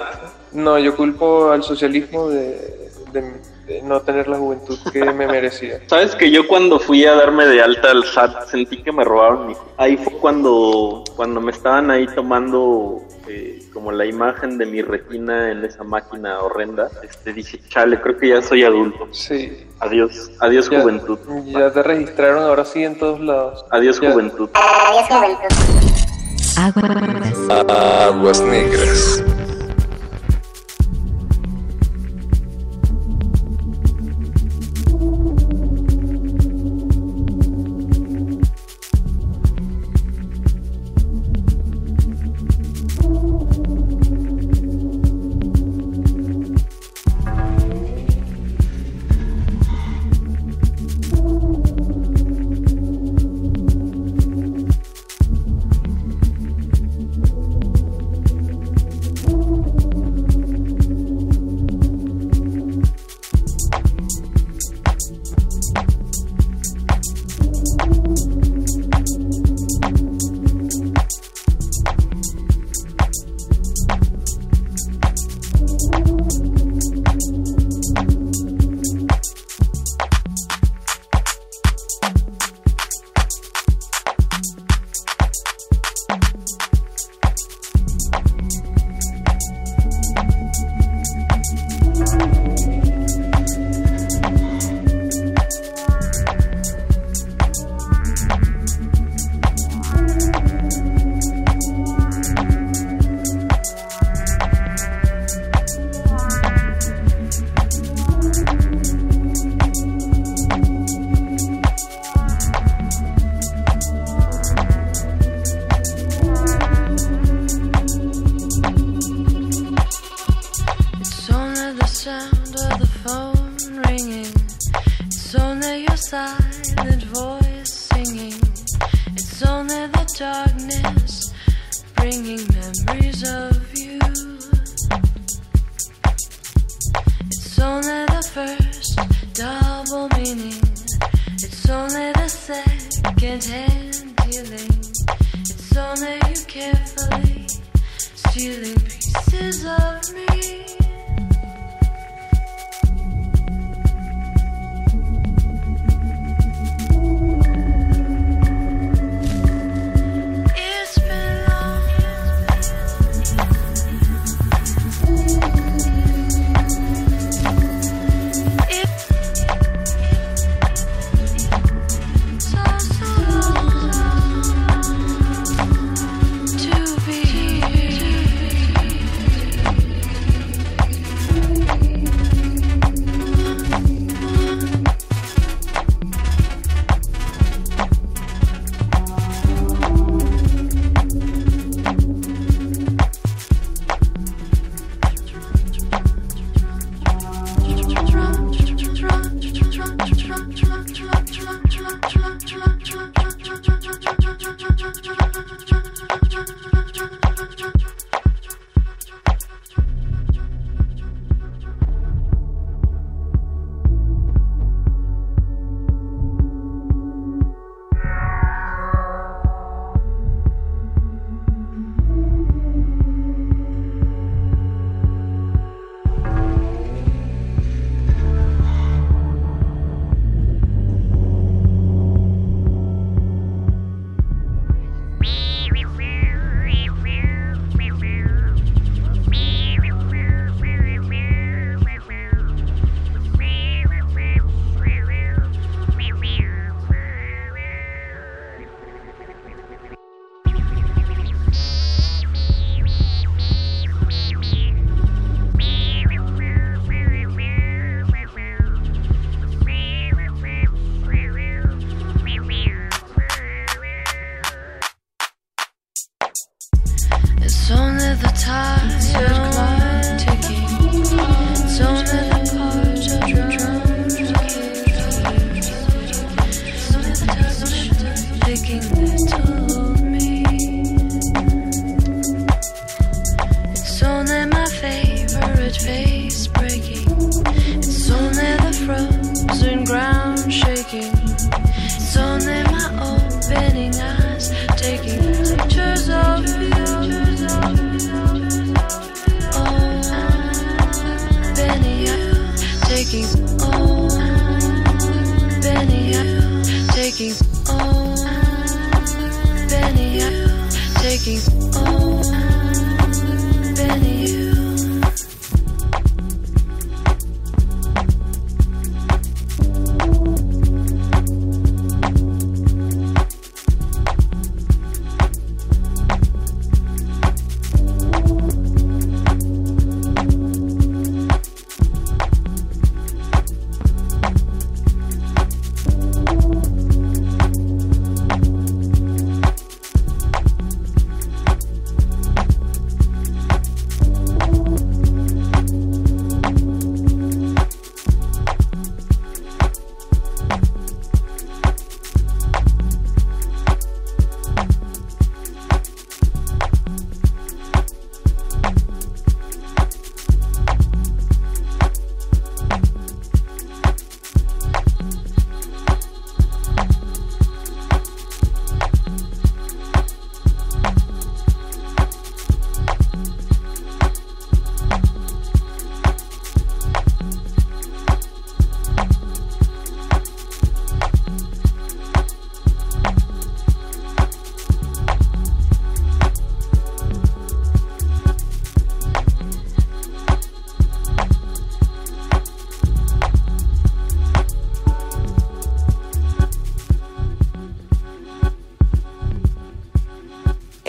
No, yo culpo al socialismo de no tener la juventud que me merecía. Sabes que yo cuando fui a darme de alta al SAT sentí que me robaron mi... Ahí fue cuando, cuando me estaban ahí tomando eh, como la imagen de mi retina en esa máquina horrenda. Este, dije, chale, creo que ya soy adulto. Sí. Adiós, adiós Ya- juventud. Ya te registraron ahora sí en todos lados. Adiós Ya. juventud. Aguas negras. It's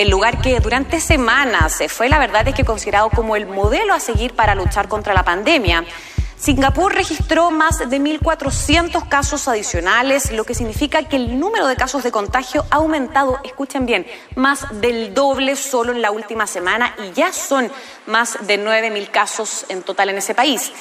El lugar que durante semanas se fue, la verdad es que considerado como el modelo a seguir para luchar contra la pandemia. Singapur registró más de 1.400 casos adicionales, lo que significa que el número de casos de contagio ha aumentado, escuchen bien, más del doble solo en la última semana y ya son más de 9.000 casos en total en ese país.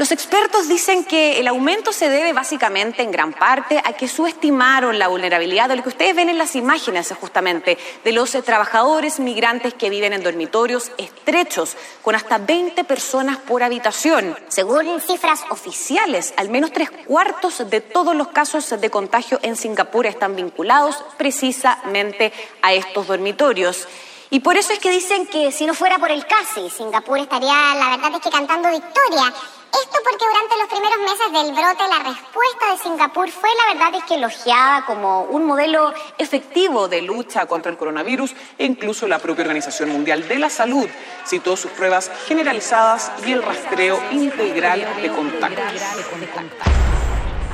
Los expertos dicen que el aumento se debe básicamente en gran parte a que subestimaron la vulnerabilidad de lo que ustedes ven en las imágenes justamente, de los eh, trabajadores migrantes que viven en dormitorios estrechos, con hasta 20 personas por habitación. Según cifras oficiales, al menos tres cuartos de todos los casos de contagio en Singapur están vinculados precisamente a estos dormitorios. Y por eso es que dicen que si no fuera por el CASI, Singapur estaría, la verdad es que cantando victoria. Esto porque durante los primeros meses del brote la respuesta de Singapur fue, la verdad es que elogiada como un modelo efectivo de lucha contra el coronavirus e incluso la propia Organización Mundial de la Salud citó sus pruebas generalizadas y el rastreo integral de contactos.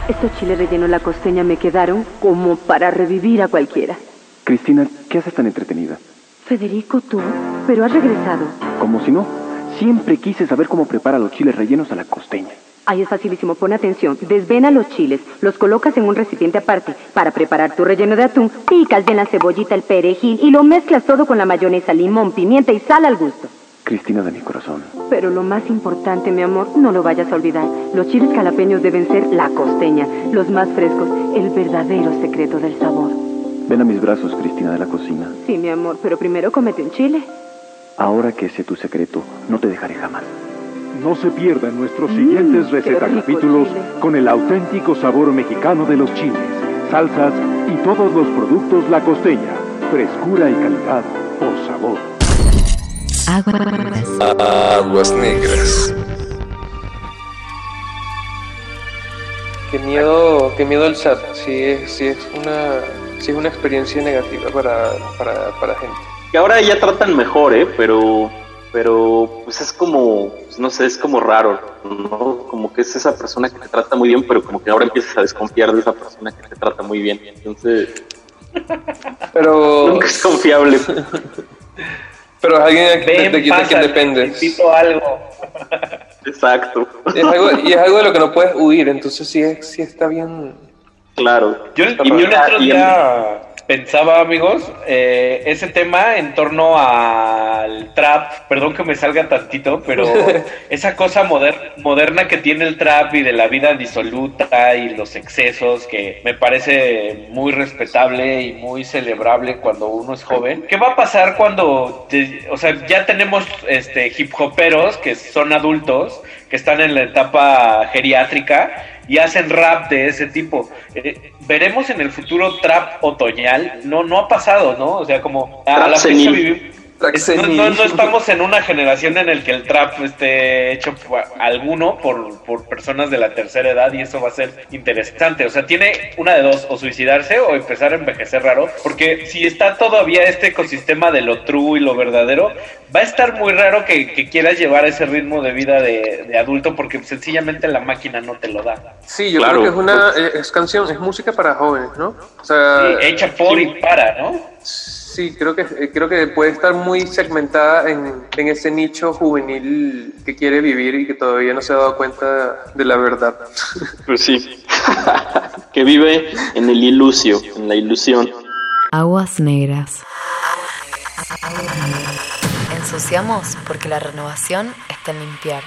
Estos chiles rellenos la costeña me quedaron como para revivir a cualquiera. Cristina, ¿qué haces tan entretenida? Federico, tú, pero has regresado. Como si no. Siempre quise saber cómo prepara los chiles rellenos a la costeña. Ahí es facilísimo, pon atención. Desvena los chiles, los colocas en un recipiente aparte. Para preparar tu relleno de atún, picas bien la cebollita, el perejil y lo mezclas todo con la mayonesa, limón, pimienta y sal al gusto. Cristina de mi corazón. Pero lo más importante, mi amor, no lo vayas a olvidar. Los chiles calapeños deben ser la costeña, los más frescos, el verdadero secreto del sabor. Ven a mis brazos, Cristina de la cocina. Sí, mi amor, pero primero comete un chile. Ahora que sé tu secreto, no te dejaré jamás. No se pierdan nuestros siguientes receta capítulos con el auténtico sabor mexicano de los chiles, salsas y todos los productos La Costeña. Frescura y calidad por sabor. Aguas negras. Qué miedo, qué miedo el chat. Sí es, sí es una, sí es una experiencia negativa para, para, para gente. Que ahora ya tratan mejor, ¿eh? Pero, pero pues es como, pues, no sé, es como raro, ¿no? Como que es esa persona que te trata muy bien, pero como que ahora empiezas a desconfiar de esa persona que te trata muy bien. Entonces, Pero. nunca es confiable. Pero es alguien de, Ven, de- de quien pásale, dependes. Necesito algo. Exacto. Es algo, y es algo de lo que no puedes huir, entonces sí, es- sí está bien. Claro. Yo, y yo el padre. otro día pensaba, amigos, eh, ese tema en torno al trap, perdón que me salga tantito, pero esa cosa moder- moderna que tiene el trap y de la vida disoluta y los excesos, que me parece muy respetable y muy celebrable cuando uno es joven. ¿Qué va a pasar cuando, te- o sea, ya tenemos este, hip hoperos que son adultos, que están en la etapa geriátrica y hacen rap de ese tipo. Eh, Veremos en el futuro trap otoñal. No, no ha pasado, ¿no? O sea, como a la fecha vivimos. Es- no, no- no estamos en una generación en el que el trap esté hecho por alguno por, por personas de la tercera edad y eso va a ser interesante. O sea, tiene una de dos, o suicidarse o empezar a envejecer raro, porque si está todavía este ecosistema de lo true y lo verdadero, va a estar muy raro que, que quieras llevar ese ritmo de vida de, de adulto porque sencillamente la máquina no te lo da. Sí, yo Claro. creo que es una eh, es canción, es música para jóvenes, ¿no? O sea, Sí, hecha por y para, ¿no? Sí, creo que eh, creo que puede estar muy segmentada en, en ese nicho juvenil que quiere vivir y que todavía no se ha dado cuenta de la verdad. Pues sí. que vive en el ilusio, en la ilusión. Aguas negras. Ensuciamos porque la renovación está en limpiar.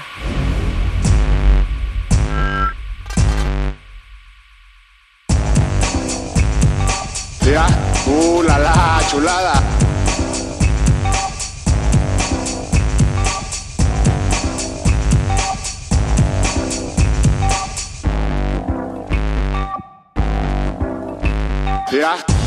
Ya, uh, la la, chulada. Ya.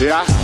Ya.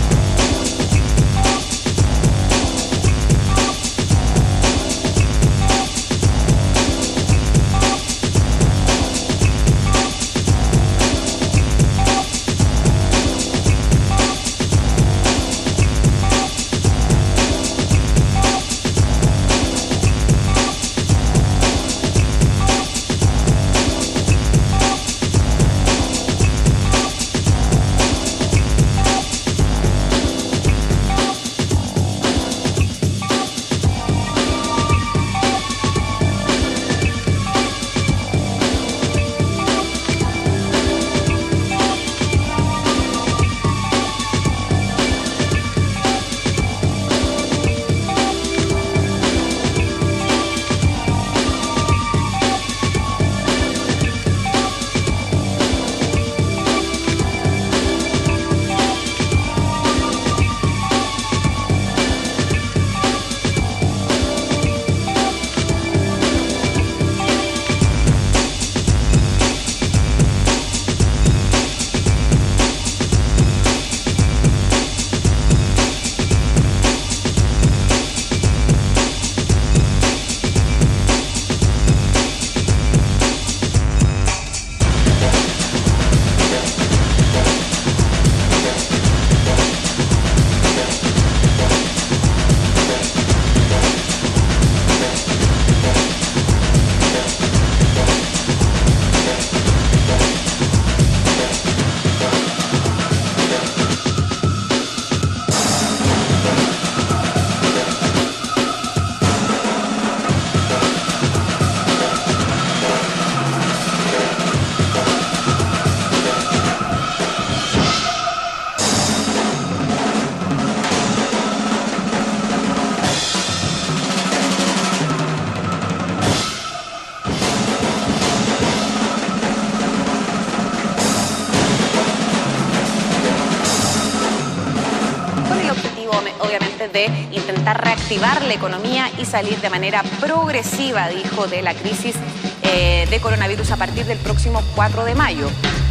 De intentar reactivar la economía y salir de manera progresiva, dijo, de la crisis eh, de coronavirus a partir del próximo 4 de mayo.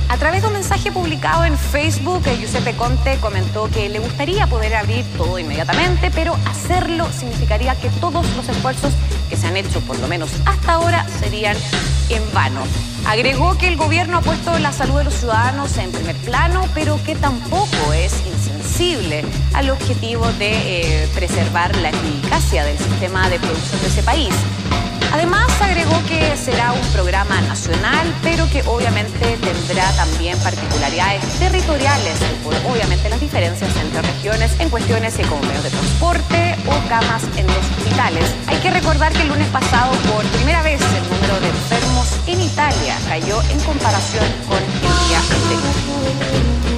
A través de un mensaje publicado en Facebook, eh, Giuseppe Conte comentó que le gustaría poder abrir todo inmediatamente, pero hacerlo significaría que todos los esfuerzos que se han hecho, por lo menos hasta ahora, serían en vano. Agregó que el gobierno ha puesto la salud de los ciudadanos en primer plano, pero que tampoco es al objetivo de eh, preservar la eficacia del sistema de producción de ese país. Además, agregó que será un programa nacional, pero que obviamente tendrá también particularidades territoriales, por obviamente las diferencias entre regiones en cuestiones como medios de transporte o camas en los hospitales. Hay que recordar que el lunes pasado, por primera vez, el número de enfermos en Italia cayó en comparación con el día anterior.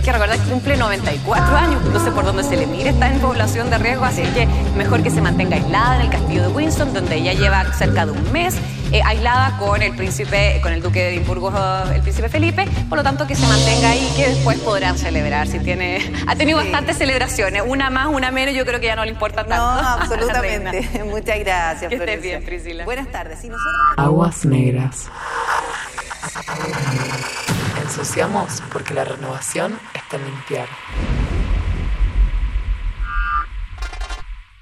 Hay que recordar que cumple 94 años. No sé por dónde se le mire, está en población de riesgo, así que mejor que se mantenga aislada en el castillo de Windsor, donde ella lleva cerca de un mes. eh, aislada con el príncipe, con el duque de Edimburgo, el príncipe Felipe, por lo tanto que se mantenga ahí y que después podrán celebrar. Si tiene, ha tenido bastantes celebraciones, una más, una menos, yo creo que ya no le importa tanto. No, absolutamente. Muchas gracias, Que estés Florencia. bien, Priscila. Buenas tardes. Y nosotros... Aguas negras. Ensuciamos porque la renovación está en limpiar.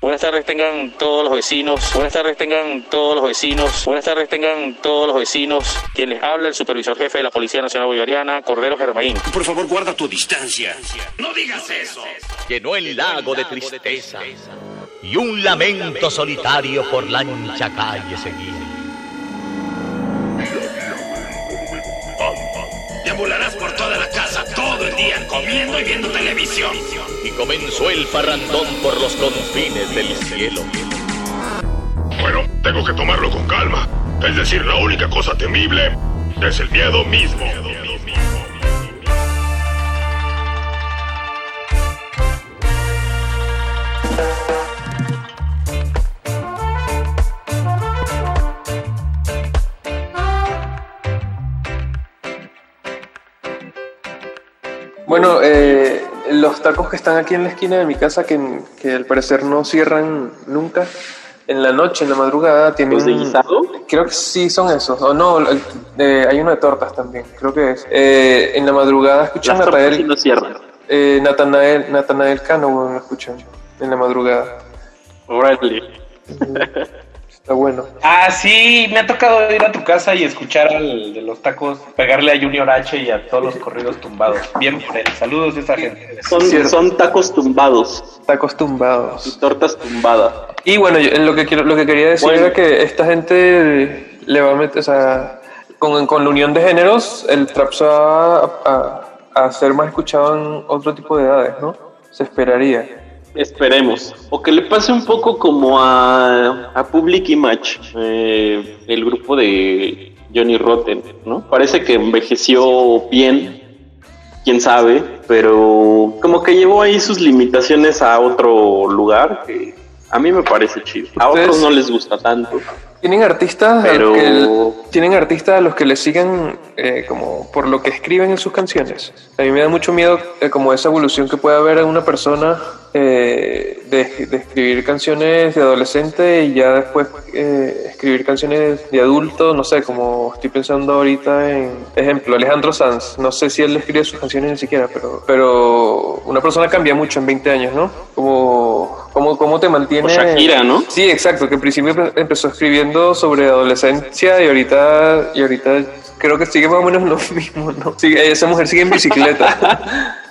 Buenas tardes tengan todos los vecinos. Buenas tardes tengan todos los vecinos. Buenas tardes tengan todos los vecinos. Quien les habla, el supervisor jefe de la Policía Nacional Bolivariana, Cordero Germain. Por favor, guarda tu distancia. No digas eso. Llenó el lago de tristeza y un lamento solitario por la ancha calle seguía. Día comiendo y viendo televisión. Y comenzó el farrandón por los confines del cielo. Bueno, tengo que tomarlo con calma. Es decir, la única cosa temible es el miedo mismo. Bueno, eh, los tacos que están aquí en la esquina de mi casa, que, que al parecer no cierran nunca, en la noche, en la madrugada, tienen... ¿Los de guisado? Creo que sí son esos. O no, el- eh, hay uno de tortas también, creo que es. Eh, en la madrugada escuchan Las tortas Natanael, sí no cierran. eh, Natanael, Natanael Cano, bueno, lo escuchan en la madrugada. Órale. Está bueno. Ah, sí, me ha tocado ir a tu casa y escuchar al de los tacos, pegarle a Junior H y a todos los corridos tumbados. Bien por él. Saludos a esa gente. Son, son tacos tumbados. Tacos tumbados. Y tortas tumbadas. Y bueno, yo- lo que quiero, lo que quería decir Bueno. era que esta gente le va a meter, o sea, con, con la unión de géneros, el trap se va a, a- a ser más escuchado en otro tipo de edades, ¿no? Se esperaría. Esperemos. O que le pase un poco como a, a Public Image, eh, el grupo de Johnny Rotten, ¿no? Parece que envejeció bien, quién sabe, pero como que llevó ahí sus limitaciones a otro lugar que a mí me parece chido. A otros no les gusta tanto. Tienen artistas, Pero- que, tienen artistas a los que le sigan eh, como por lo que escriben en sus canciones. A mí me da mucho miedo eh, como esa evolución que puede haber en una persona eh, de, de escribir canciones de adolescente y ya después eh, escribir canciones de adulto, no sé, como estoy pensando ahorita en, ejemplo, Alejandro Sanz. No sé si él escribe sus canciones ni siquiera, pero, pero una persona cambia mucho en 20 años, ¿no? Como, como, cómo te mantiene... O Shakira, ¿no? Sí, exacto, que al principio empe- empezó escribiendo sobre adolescencia y ahorita, y ahorita creo que sigue más o menos lo mismo, ¿no? Sigue- esa mujer sigue en bicicleta.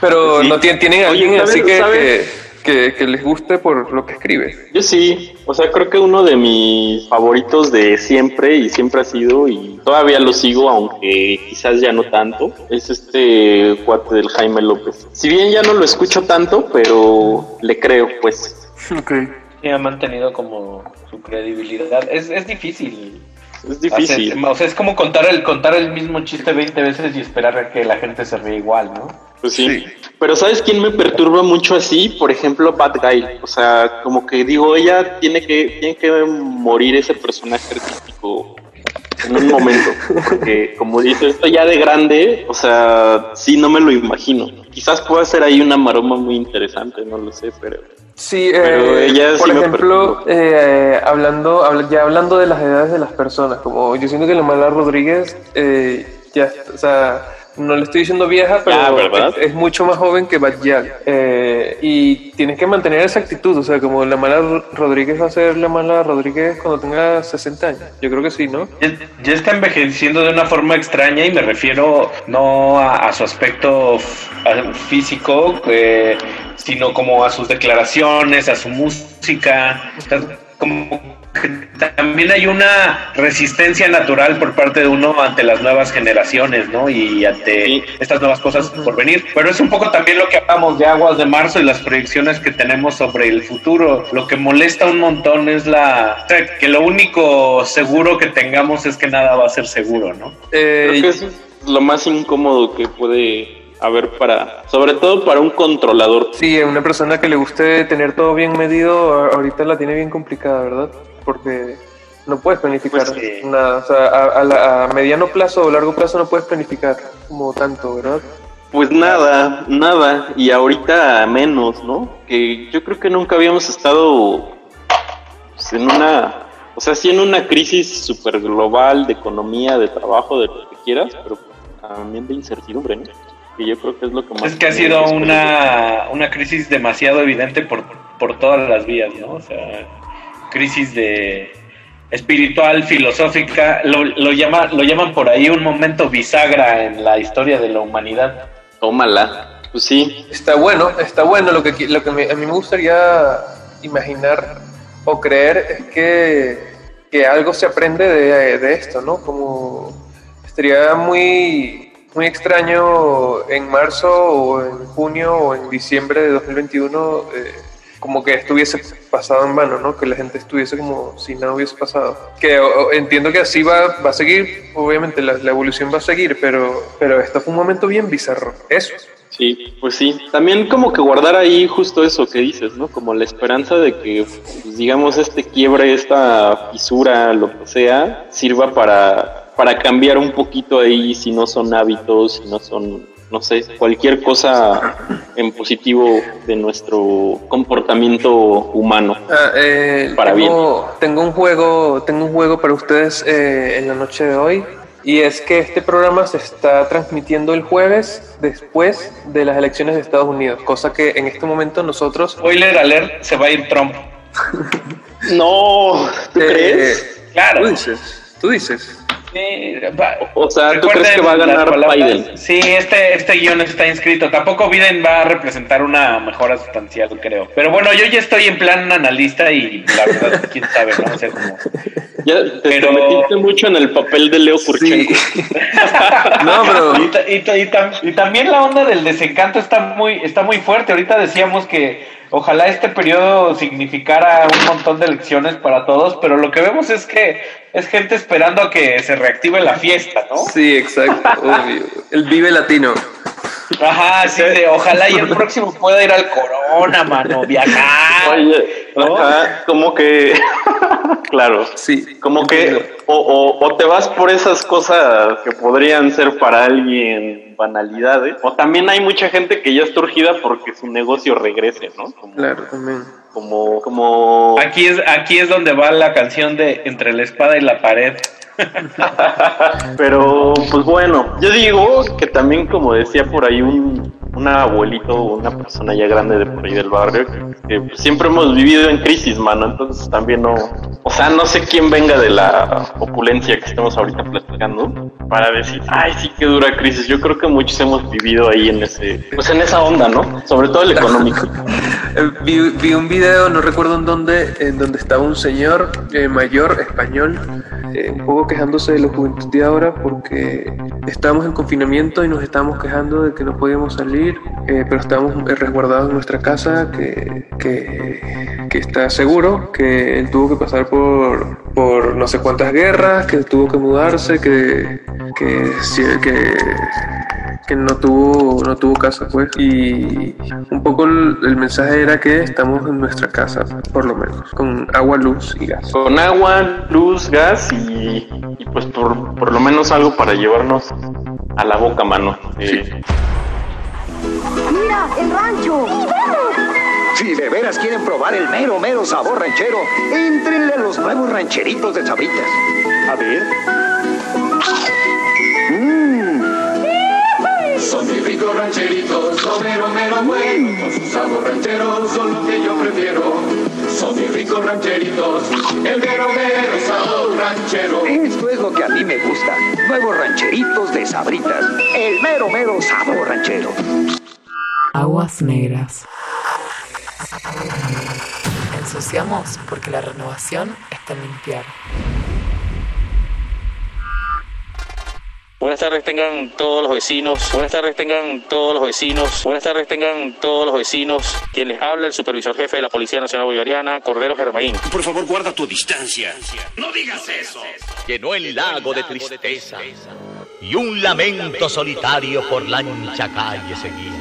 Pero Sí. no tienen, a alguien ¿sabes- así que, que, que- que les guste por lo que escribe. Yo sí, o sea, creo que uno de mis favoritos de siempre y siempre ha sido y todavía lo sigo, aunque quizás ya no tanto, es este cuate del Jaime López. Si bien ya no lo escucho tanto, pero le creo, pues. Sí, ha mantenido como su credibilidad. Es, es difícil. Es difícil. O sea, es como contar el, contar el mismo chiste 20 veces y esperar a que la gente se ríe igual, ¿no? Pues sí. Pero ¿sabes quién me perturba mucho así? Por ejemplo, Bad Guy. O sea, como que digo, ella tiene que, tiene que morir ese personaje artístico en un momento. Porque como dice, esto ya de grande, o sea, sí, no me lo imagino. Quizás pueda ser ahí una maroma muy interesante, no lo sé, pero... Sí, Pero eh, ella por sí ejemplo, eh, hablando, habla- ya hablando de las edades de las personas, como yo siento que la Mala Rodríguez, eh, ya, o sea, no le estoy diciendo vieja, pero Ah, es, es mucho más joven que Bad Gyal. Eh, y tienes que mantener esa actitud, o sea, como la Mala Ro- Rodríguez va a ser la Mala Rodríguez cuando tenga 60 años. Yo creo que sí, ¿no? Ya, ya está envejeciendo de una forma extraña y me refiero no a, a su aspecto físico, eh, sino como a sus declaraciones, a su música. O sea, como también hay una resistencia natural por parte de uno ante las nuevas generaciones, ¿no? Y ante estas nuevas cosas por venir. Pero es un poco también lo que hablamos de Aguas de Marzo y las proyecciones que tenemos sobre el futuro. Lo que molesta un montón es la... o sea, que lo único seguro que tengamos es que nada va a ser seguro, ¿no? Eh, lo más incómodo que puede haber para, sobre todo para un controlador. Sí, una persona que le guste tener todo bien medido, a- ahorita la tiene bien complicada, ¿verdad? Porque no puedes planificar Pues sí. nada. O sea, a, a la- a mediano plazo o largo plazo no puedes planificar como tanto, ¿verdad? Pues nada, nada, y ahorita menos, ¿no? Que yo creo que nunca habíamos estado pues, en una, o sea, sí en una crisis súper global de economía, de trabajo, de lo que quieras, pero también de incertidumbre, ¿no? Que yo creo que es lo que más... Es que ha sido una, una crisis demasiado evidente por, por todas las vías, ¿no? O sea, crisis de espiritual, filosófica, lo, lo, llama, lo llaman por ahí un momento bisagra en la historia de la humanidad. Tómala, pues sí. Está bueno, está bueno. Lo que, qui- lo que me- a mí me gustaría imaginar o creer es que, que algo se aprende de, de esto, ¿no? Como estaría muy, muy extraño en marzo o en junio o en diciembre de 2021 eh, como que estuviese pasado en vano, ¿no? Que la gente estuviese como si nada hubiese pasado. Que entiendo que así va, va a seguir, obviamente la, la evolución va a seguir, pero, pero esto fue un momento bien bizarro. Eso. Sí, pues sí. También como que guardar ahí justo eso que dices, ¿no? Como la esperanza de que, pues, digamos, este quiebre, esta fisura, lo que sea, sirva para, para cambiar un poquito ahí si no son hábitos, si no son, no sé, cualquier cosa en positivo de nuestro comportamiento humano. Ah, eh, Para tengo, tengo un juego, tengo un juego para ustedes eh, en la noche de hoy y es que este programa se está transmitiendo el jueves después de las elecciones de Estados Unidos, cosa que en este momento nosotros. Spoiler alert, se va a ir Trump. No, ¿tú Eh, crees? Claro. Tú dices, tú dices. Sí, va- O sea, ¿tú crees que va a ganar. Biden? Sí, este, este guion está inscrito. Tampoco Biden va a representar una mejora sustancial, creo. Pero bueno, yo ya estoy en plan analista y la verdad, quién sabe, ¿no? O sea, como... Ya te, te metiste mucho en el papel de Leo Kurchenko. No, pero Y, y también la onda del desencanto está muy, está muy fuerte. Ahorita decíamos que ojalá este periodo significara un montón de elecciones para todos, pero lo que vemos es que es gente esperando a que se reactive la fiesta, ¿no? sí, exacto, obvio. El vive latino. Ajá, sí, de ojalá y el próximo pueda ir al Corona, mano, viajar. Oye, ajá, como que, claro, sí, como que o, o, o te vas por esas cosas que podrían ser para alguien banalidades, o también hay mucha gente que ya está urgida porque su negocio regrese, ¿no? Como, Claro, también. como, como Aquí es, aquí es donde va la canción de Entre la espada y la pared. Pero, pues bueno, yo digo que también, como decía por ahí un, un abuelito, una persona ya grande de por ahí del barrio, que siempre hemos vivido en crisis, mano. Entonces también no, o sea, no sé quién venga de la opulencia que estemos ahorita platicando para decir, ay, sí que dura crisis. Yo creo que muchos hemos vivido ahí en ese, pues en esa onda, ¿no? Sobre todo el económico. Eh, Vi, vi un video, no recuerdo en dónde, en donde estaba un señor eh, mayor español, eh, un poco quejándose de la juventud de ahora porque estábamos en confinamiento y nos estábamos quejando de que no podíamos salir, eh, pero estábamos eh, resguardados en nuestra casa, que, que, que está seguro, que él tuvo que pasar por, por no sé cuántas guerras, que tuvo que mudarse, que, que, que, que no tuvo no tuvo casa pues. Y un poco el, el mensaje era que estamos en nuestra casa por lo menos con agua luz y gas. Con agua, luz, gas y, y pues por, por lo menos algo para llevarnos a la boca, mano. Eh, ¡Mira, el rancho! Si de veras quieren probar el mero, mero sabor ranchero, entrenle a los nuevos rancheritos de Sabritas. A ver. Son ricos rancheritos, son mero, mero buenos. Con su sabor ranchero son lo que yo prefiero. Son mis ricos rancheritos, el mero, mero sabor ranchero. Esto es lo que a mí me gusta. Nuevos rancheritos de Sabritas. El mero, mero sabor ranchero. Aguas negras. Ensuciamos porque la renovación está en limpiar. Buenas tardes tengan todos los vecinos, buenas tardes tengan todos los vecinos, buenas tardes tengan todos los vecinos. Quien les habla, el supervisor jefe de la Policía Nacional Bolivariana, Cordero Germain. Por favor, guarda tu distancia. No digas eso. Llenó el lago de tristeza y un lamento solitario por la ancha calle seguía.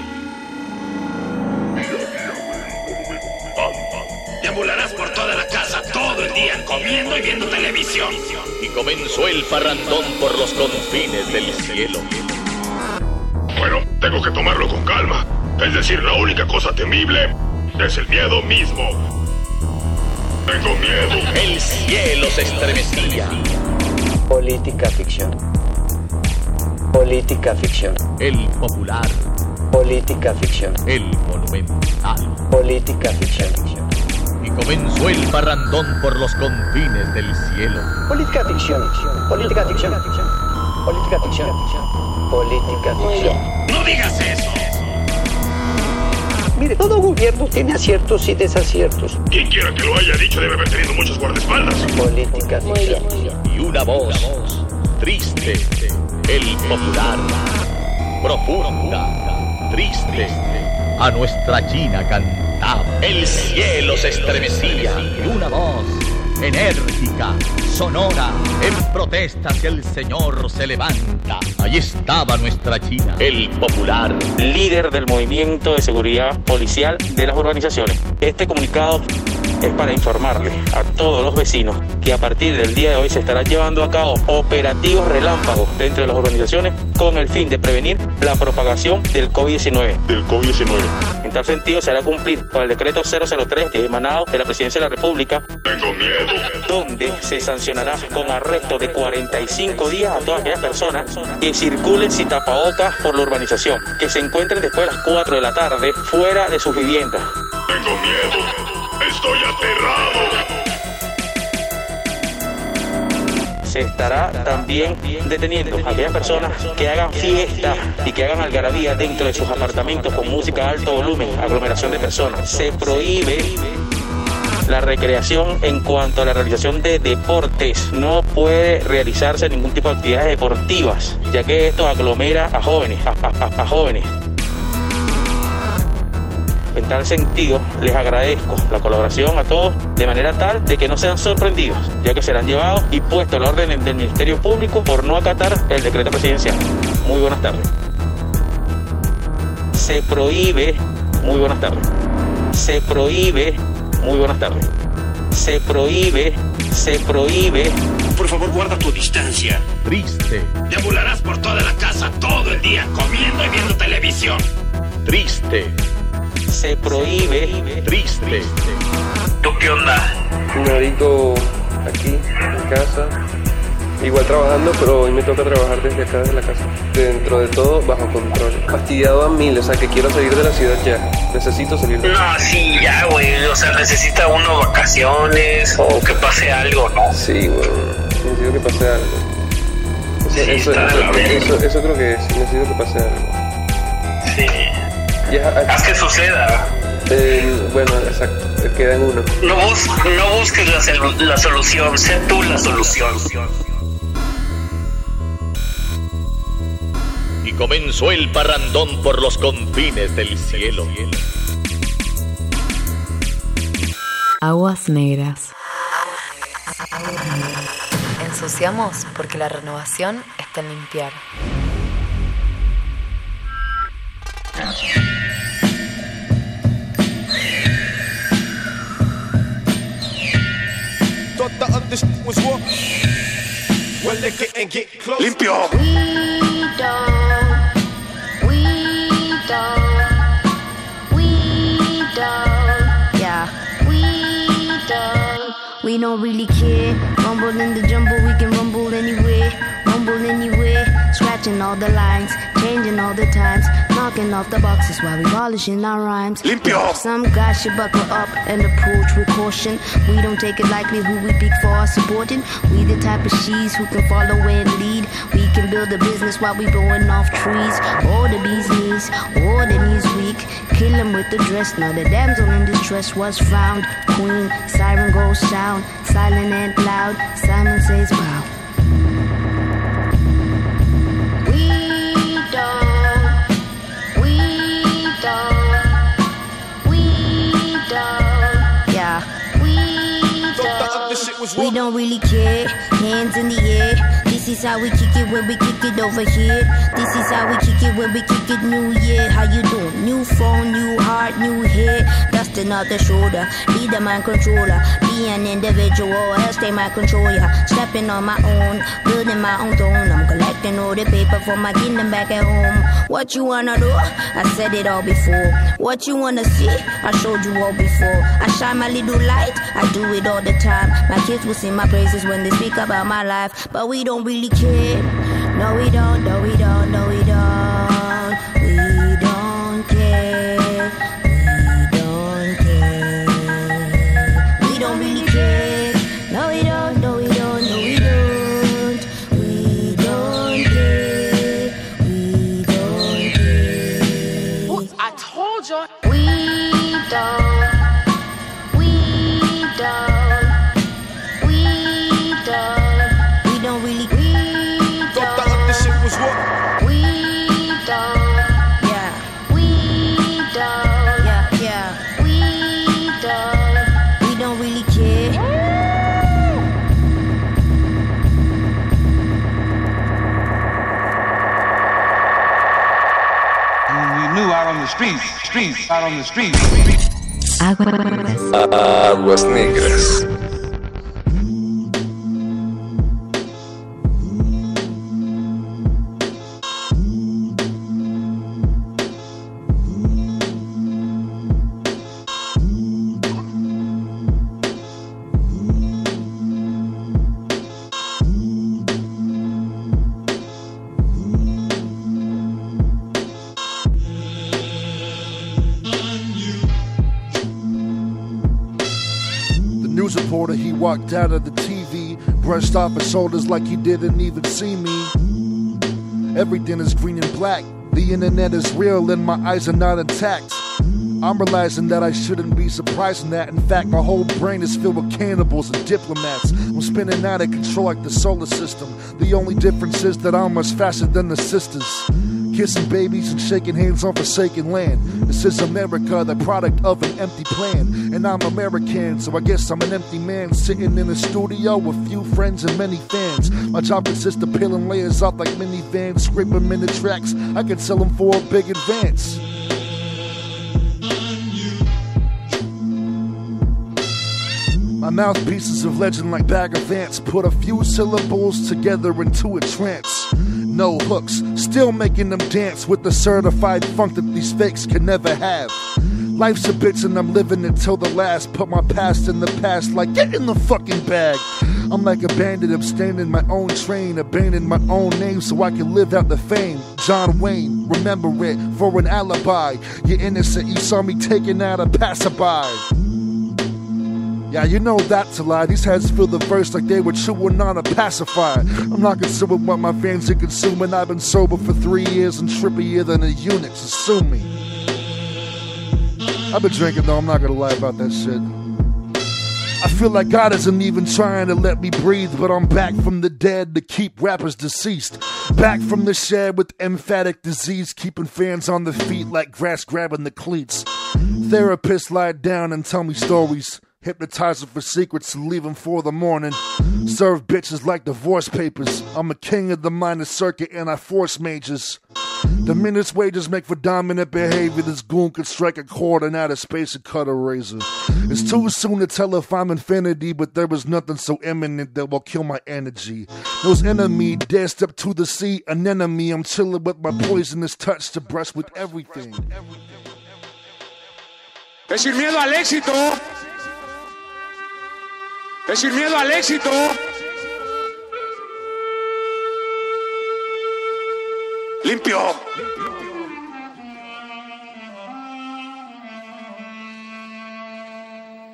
Deambularás por toda la casa todo el día comiendo y viendo televisión. Y comenzó el farrandón por los confines del cielo. Bueno, tengo que tomarlo con calma. Es decir, la única cosa temible es el miedo mismo. Tengo miedo. El cielo se estremecía. Política ficción. Política ficción. El popular. Política ficción. El monumental. Política ficción. Y comenzó el parrandón por los confines del cielo. Política ficción. Política ficción. Política ficción. Política ficción. No digas eso. Mire, todo gobierno tiene aciertos y desaciertos. Quien quiera que lo haya dicho debe haber tenido muchos guardaespaldas. Política ficción. Y una voz triste, el popular, profunda, triste, a nuestra China El cielo se estremecía y una voz enérgica, sonora, en protesta hacia el Señor se levanta. Allí estaba nuestra China, el popular. líder del movimiento de seguridad policial de las urbanizaciones. Este comunicado es para informarle a todos los vecinos que a partir del día de hoy se estarán llevando a cabo operativos relámpagos dentro de las urbanizaciones con el fin de prevenir la propagación del COVID-19. Del COVID-19. En tal sentido, se hará cumplir con el decreto 003 que es emanado de la Presidencia de la República, Tengo miedo. donde se sancionará con arresto de 45 días a todas aquellas personas que circulen sin tapabocas por la urbanización, que se encuentren después de las 4 de la tarde fuera de sus viviendas. Tengo miedo. Estoy aterrado. se estará también deteniendo a aquellas personas que hagan fiesta y que hagan algarabía dentro de sus apartamentos con música a alto volumen, aglomeración de personas. Se prohíbe la recreación en cuanto a la realización de deportes. No puede realizarse ningún tipo de actividades deportivas, ya que esto aglomera a jóvenes, a, jóvenes. En tal sentido, les agradezco la colaboración a todos de manera tal de que no sean sorprendidos, ya que serán llevados y puestos a la orden del Ministerio Público por no acatar el decreto presidencial. Muy buenas tardes. Se prohíbe, muy buenas tardes. Se prohíbe, muy buenas tardes. Se prohíbe, se prohíbe. Por favor, guarda tu distancia. Triste, Deambularás por toda la casa todo el día comiendo y viendo televisión. triste, Se prohíbe. triste. ¿Tú qué onda? Marico, aquí, en casa. Igual trabajando, pero hoy me toca trabajar desde acá, desde la casa. Dentro de todo, bajo control. Fastidiado a mil, o sea que quiero salir de la ciudad ya. Necesito salir de la No, sí, ya, güey. O sea, necesita uno vacaciones o que pase algo, ¿no? Sí, güey. Necesito que pase algo. Eso, Sí, eso, está eso, la eso, eso creo que es. Necesito que pase algo. Sí. Ya, Haz que suceda. eh, bueno, exacto. Queda en uno. No, bus no busques la, la solución, sé tú la solución. Y comenzó el parrandón por los confines del cielo. Aguas negras. Ensuciamos porque la renovación está en limpiar. Thought the other shit was war. Well, they getting get close. Limpio. We don't, we don't, we don't, yeah, we don't. We don't really care. Rumble in the jumble, we can rumble anywhere, rumble anywhere. Scratching all the lines, changing all the times, knocking off the boxes while we polishing our rhymes. Limpio. Some guys should buckle up and approach with caution. We don't take it lightly who we pick for our supporting. We the type of she's who can follow and lead. We can build a business while we blowing off trees. Or the bee's knees, or the knees weak. Kill with the dress. Now the damsel in distress was found. Queen, siren goes sound, silent and loud. Simon says, Wow. We don't. Really care. Hands in the air. This is how we kick it when we kick it over here. This is how we kick it when we kick it new year. How you doing? New phone, new heart, new hair. Dusting off the shoulder. Be the mind controller. Be an individual, else they might control ya. Stepping on my own, building my own throne. I'm collecting all the paper for my kingdom back at home. What you wanna do? I said it all before. What you wanna see? I showed you all before. I shine my little light. I do it all the time. My kids will sing my praises when they speak about my life, but we don't really care. No, we don't. No, we don't. No, we don't. We knew out on the streets, streets, out on the streets. Aguas negras. Out of the TV, brushed off his shoulders like he didn't even see me. Everything is green and black. The internet is real and my eyes are not intact. I'm realizing that I shouldn't be surprised in that. In fact, my whole brain is filled with cannibals and diplomats. I'm spinning out of control like the solar system. The only difference is that I'm much faster than the sisters. Kissing babies and shaking hands on forsaken land. This is America, the product of an empty plan. And I'm American, so I guess I'm an empty man sitting in a studio with few friends and many fans. My job consists of peeling layers off like minivans, scrape them into tracks. I can sell them for a big advance. My mouthpieces of legend like bag of ants put a few syllables together into a trance. No hooks, still making them dance with the certified funk that these fakes can never have. Life's a bitch and I'm living until the last. Put my past in the past, like get in the fucking bag. I'm like a bandit, abstaining my own train, abandoning my own name so I can live out the fame. John Wayne, remember it for an alibi. You're innocent, you saw me taking out a passerby. Yeah, you know that's a lie. These heads feel the verse like they were chewing on a pacifier. I'm not concerned with what my fans are consuming. I've been sober for three years and trippier than a so sue me. I've been drinking though, I'm not gonna lie about that shit. I feel like God isn't even trying to let me breathe, but I'm back from the dead to keep rappers deceased. Back from the shed with emphatic disease, keeping fans on their feet like grass grabbing the cleats. Therapists lie down and tell me stories. Hypnotize them for secrets and leave them for the morning. Serve bitches like divorce papers. I'm a king of the minor circuit and I force majors. The minutes wages make for dominant behavior. This goon could strike a chord and out of space and cut a razor. It's too soon to tell if I'm infinity, but there is nothing so imminent that will kill my energy. Those enemy dare step to the sea, an enemy. I'm chilling with my poisonous touch to brush with everything. Es sin miedo al éxito. Es sin miedo al éxito. Limpio.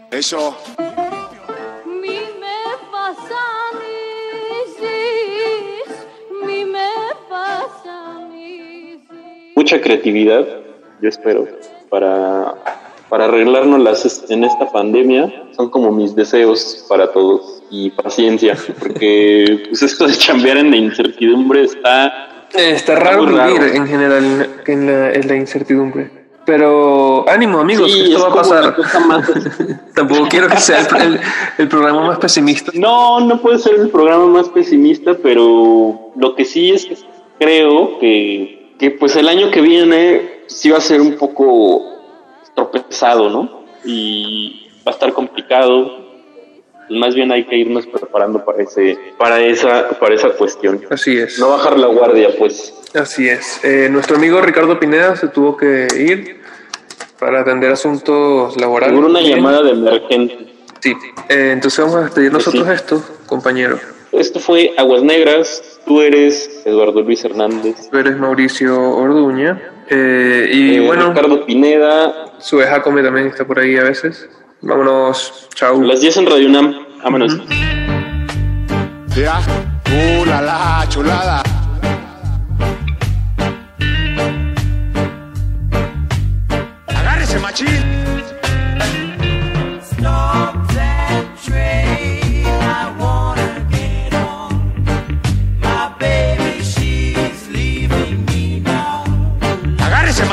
Eso. Mucha creatividad, yo espero, para para arreglarnos las en esta pandemia. Son como mis deseos para todos. Y paciencia, porque pues esto de chambear en la incertidumbre está... Eh, está raro vivir en general en la, en la incertidumbre. Pero ánimo, amigos, Sí, esto es va a pasar. Tampoco quiero que sea el, el- el programa más pesimista. No, no puede ser el programa más pesimista, pero lo que sí es que creo que, que pues el año que viene sí va a ser un poco tropezado, ¿no? Y va a estar complicado. Más bien hay que irnos preparando para ese, para esa, para esa cuestión. Así es. No bajar la guardia, pues. Así es. Eh, nuestro amigo Ricardo Pineda se tuvo que ir para atender asuntos laborales. Seguro una llamada de emergente. Sí. Eh, entonces vamos a despedir Pues nosotros sí. esto, compañero. Esto fue Aguas Negras. Tú eres Eduardo Luis Hernández. Tú eres Mauricio Orduña. Eh, y Eh, bueno, Ricardo Pineda. su Come también está por ahí a veces. Vámonos. Chau. Las 10 en Radio UNAM. Vámonos. Ya. Uh, la la, chulada. Agárrese, machín.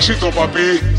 éxito, papi.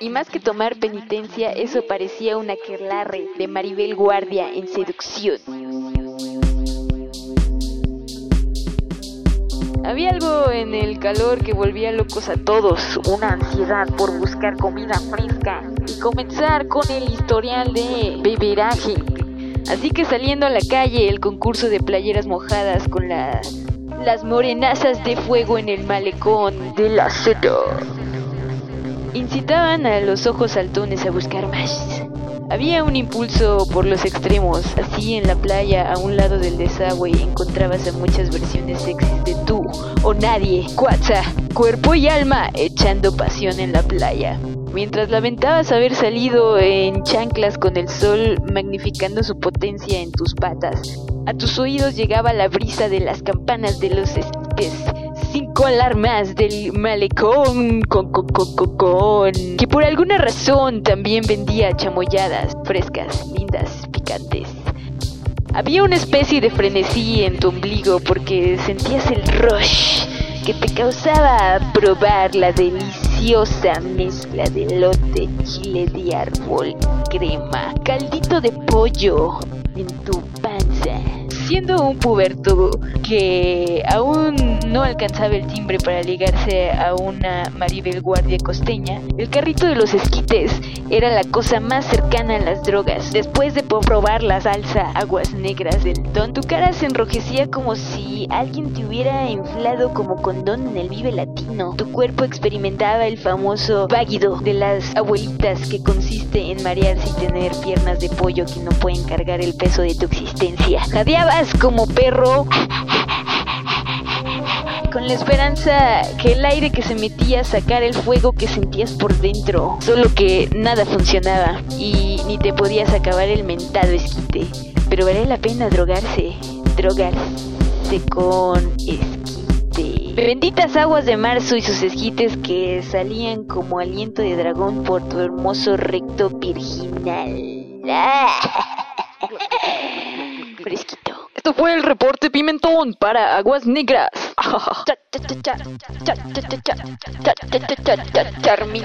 Y más que tomar penitencia, eso parecía una querlarre de Maribel Guardia en seducción. Había algo en el calor que volvía locos a todos, una ansiedad por buscar comida fresca y comenzar con el historial de beberaje. Así que saliendo a la calle, el concurso de playeras mojadas con la- las morenazas de fuego en el malecón de la seda incitaban a los ojos saltones a buscar más. Había un impulso por los extremos, así en la playa a un lado del desagüe encontrabas a muchas versiones sexys de tú o nadie, cuatza, cuerpo y alma echando pasión en la playa. Mientras lamentabas haber salido en chanclas con el sol magnificando su potencia en tus patas, a tus oídos llegaba la brisa de las campanas de los esquites, sin colar más del malecón con, con, con, con, con, que por alguna razón también vendía chamoyadas frescas, lindas, picantes. Había una especie de frenesí en tu ombligo porque sentías el rush que te causaba probar la deliciosa mezcla de lote, chile de árbol, crema, caldito de pollo en tu panza. Siendo un puberto que aún no alcanzaba el timbre para ligarse a una Maribel Guardia costeña, el carrito de los esquites era la cosa más cercana a las drogas. Después de probar la salsa aguas negras del don, tu cara se enrojecía como si alguien te hubiera inflado como condón en el Vive Latino. Tu cuerpo experimentaba el famoso váguido de las abuelitas que consiste en marearse y tener piernas de pollo que no pueden cargar el peso de tu existencia. Como perro con la esperanza que el aire que se metía sacara el fuego que sentías por dentro. Solo que nada funcionaba y ni te podías acabar el mentado esquite. Pero vale la pena drogarse, drogarse con esquite. Benditas aguas de marzo y sus esquites que salían como aliento de dragón por tu hermoso recto virginal. Esto fue el reporte Pimentón para Aguas Negras. Charmin.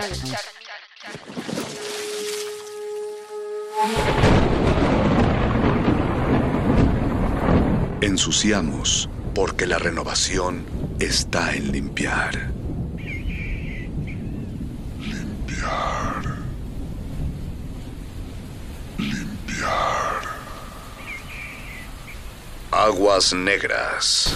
Ensuciamos porque la renovación está en limpiar. Limpiar. Limpiar. Aguas Negras.